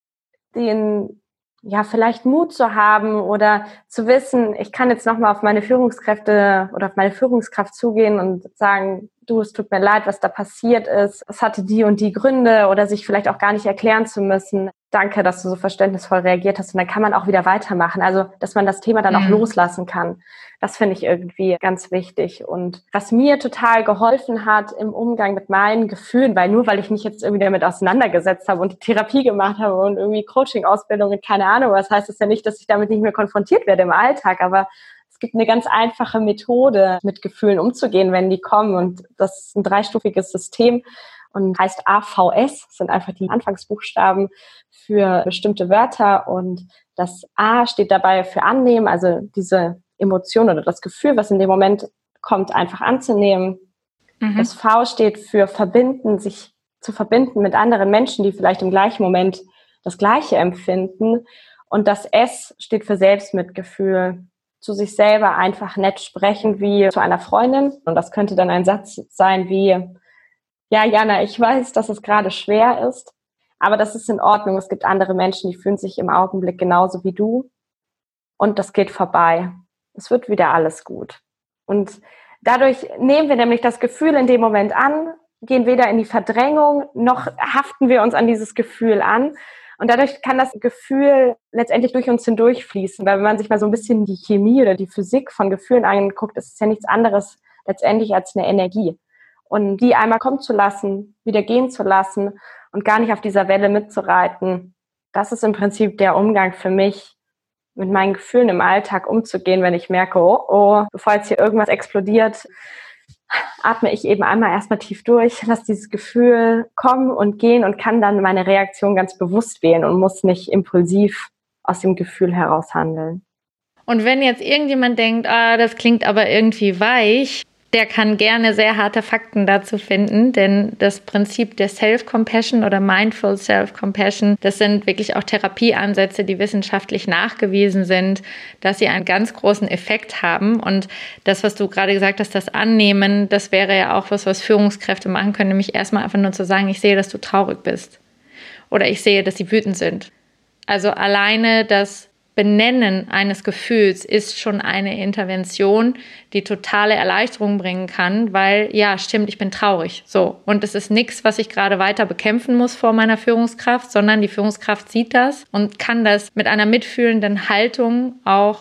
Speaker 2: den ja, vielleicht Mut zu haben oder zu wissen, ich kann jetzt nochmal auf meine Führungskräfte oder auf meine Führungskraft zugehen und sagen, du, es tut mir leid, was da passiert ist. Es hatte die und die Gründe oder sich vielleicht auch gar nicht erklären zu müssen. Danke, dass du so verständnisvoll reagiert hast. Und dann kann man auch wieder weitermachen. Also, dass man das Thema dann mhm. auch loslassen kann. Das finde ich irgendwie ganz wichtig. Und was mir total geholfen hat im Umgang mit meinen Gefühlen, weil nur weil ich mich jetzt irgendwie damit auseinandergesetzt habe und die Therapie gemacht habe und irgendwie Coaching-Ausbildung und keine Ahnung, was heißt das ja nicht, dass ich damit nicht mehr konfrontiert werde im Alltag. Aber gibt eine ganz einfache Methode, mit Gefühlen umzugehen, wenn die kommen. Und das ist ein dreistufiges System und heißt AVS, das sind einfach die Anfangsbuchstaben für bestimmte Wörter. Und das A steht dabei für annehmen, also diese Emotion oder das Gefühl, was in dem Moment kommt, einfach anzunehmen. Mhm. Das V steht für verbinden, sich zu verbinden mit anderen Menschen, die vielleicht im gleichen Moment das Gleiche empfinden. Und das S steht für Selbstmitgefühl, zu sich selber einfach nett sprechen wie zu einer Freundin. Und das könnte dann ein Satz sein wie, ja, Jana, ich weiß, dass es gerade schwer ist, aber das ist in Ordnung. Es gibt andere Menschen, die fühlen sich im Augenblick genauso wie du. Und das geht vorbei es wird wieder alles gut. Und dadurch nehmen wir nämlich das Gefühl in dem Moment an, gehen weder in die Verdrängung, noch haften wir uns an dieses Gefühl an. Und dadurch kann das Gefühl letztendlich durch uns hindurchfließen. Weil wenn man sich mal so ein bisschen die Chemie oder die Physik von Gefühlen anguckt, ist es ja nichts anderes letztendlich als eine Energie. Und die einmal kommen zu lassen, wieder gehen zu lassen und gar nicht auf dieser Welle mitzureiten, das ist im Prinzip der Umgang für mich mit meinen Gefühlen im Alltag umzugehen, wenn ich merke, oh, oh, bevor jetzt hier irgendwas explodiert, atme ich eben einmal erstmal tief durch, lasse dieses Gefühl kommen und gehen und kann dann meine Reaktion ganz bewusst wählen und muss nicht impulsiv aus dem Gefühl heraus handeln.
Speaker 1: Und wenn jetzt irgendjemand denkt, ah, das klingt aber irgendwie weich, der kann gerne sehr harte Fakten dazu finden, denn das Prinzip der Self-Compassion oder Mindful Self-Compassion, das sind wirklich auch Therapieansätze, die wissenschaftlich nachgewiesen sind, dass sie einen ganz großen Effekt haben. Und das, was du gerade gesagt hast, das Annehmen, das wäre ja auch was, was Führungskräfte machen können, nämlich erstmal einfach nur zu sagen, ich sehe, dass du traurig bist. Oder ich sehe, dass sie wütend sind. Also alleine das Benennen eines Gefühls ist schon eine Intervention, die totale Erleichterung bringen kann, weil ja, stimmt, ich bin traurig. So. Und es ist nichts, was ich gerade weiter bekämpfen muss vor meiner Führungskraft, sondern die Führungskraft sieht das und kann das mit einer mitfühlenden Haltung auch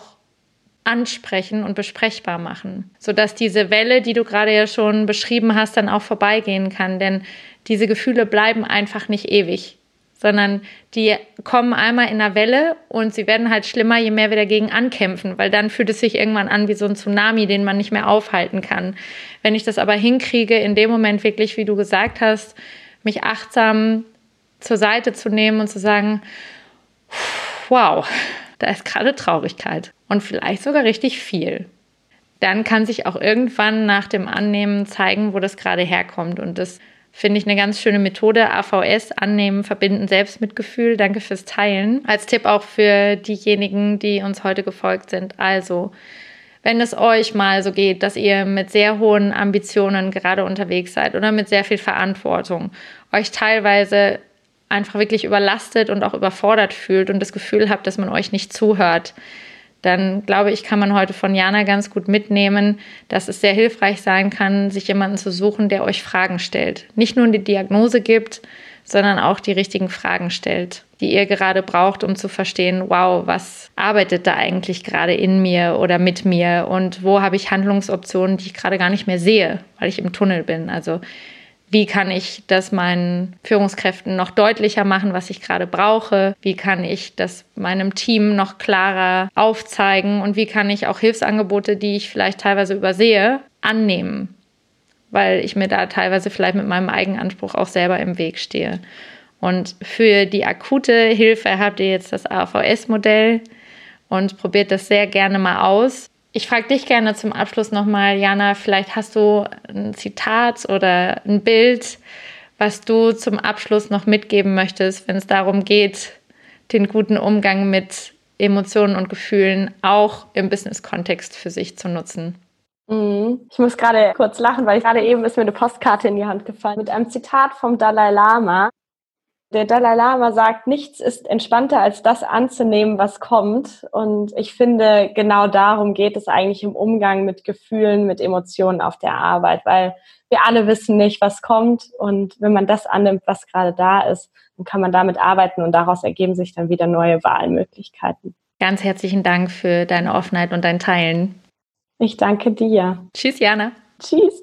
Speaker 1: ansprechen und besprechbar machen, sodass diese Welle, die du gerade ja schon beschrieben hast, dann auch vorbeigehen kann. Denn diese Gefühle bleiben einfach nicht ewig sondern die kommen einmal in einer Welle und sie werden halt schlimmer, je mehr wir dagegen ankämpfen, weil dann fühlt es sich irgendwann an wie so ein Tsunami, den man nicht mehr aufhalten kann. Wenn ich das aber hinkriege, in dem Moment wirklich, wie du gesagt hast, mich achtsam zur Seite zu nehmen und zu sagen, wow, da ist gerade Traurigkeit und vielleicht sogar richtig viel. Dann kann sich auch irgendwann nach dem Annehmen zeigen, wo das gerade herkommt. Und das finde ich eine ganz schöne Methode. AVS, annehmen, verbinden, Selbstmitgefühl. Danke fürs Teilen. Als Tipp auch für diejenigen, die uns heute gefolgt sind. Also, wenn es euch mal so geht, dass ihr mit sehr hohen Ambitionen gerade unterwegs seid oder mit sehr viel Verantwortung, euch teilweise einfach wirklich überlastet und auch überfordert fühlt und das Gefühl habt, dass man euch nicht zuhört, dann glaube ich, kann man heute von Jana ganz gut mitnehmen, dass es sehr hilfreich sein kann, sich jemanden zu suchen, der euch Fragen stellt. Nicht nur die Diagnose gibt, sondern auch die richtigen Fragen stellt, die ihr gerade braucht, um zu verstehen, wow, was arbeitet da eigentlich gerade in mir oder mit mir und wo habe ich Handlungsoptionen, die ich gerade gar nicht mehr sehe, weil ich im Tunnel bin. Also wie kann ich das meinen Führungskräften noch deutlicher machen, was ich gerade brauche? Wie kann ich das meinem Team noch klarer aufzeigen? Und wie kann ich auch Hilfsangebote, die ich vielleicht teilweise übersehe, annehmen? Weil ich mir da teilweise vielleicht mit meinem Eigenanspruch auch selber im Weg stehe. Und für die akute Hilfe habt ihr jetzt das AVS-Modell und probiert das sehr gerne mal aus. Ich frage dich gerne zum Abschluss nochmal, Jana, vielleicht hast du ein Zitat oder ein Bild, was du zum Abschluss noch mitgeben möchtest, wenn es darum geht, den guten Umgang mit Emotionen und Gefühlen auch im Business-Kontext für sich zu nutzen.
Speaker 2: Mhm. Ich muss gerade kurz lachen, weil gerade eben ist mir eine Postkarte in die Hand gefallen mit einem Zitat vom Dalai Lama. Der Dalai Lama sagt, nichts ist entspannter als das anzunehmen, was kommt. Und ich finde, genau darum geht es eigentlich im Umgang mit Gefühlen, mit Emotionen auf der Arbeit, weil wir alle wissen nicht, was kommt. Und wenn man das annimmt, was gerade da ist, dann kann man damit arbeiten und daraus ergeben sich dann wieder neue Wahlmöglichkeiten.
Speaker 1: Ganz herzlichen Dank für deine Offenheit und dein Teilen.
Speaker 2: Ich danke dir.
Speaker 1: Tschüss, Jana.
Speaker 2: Tschüss.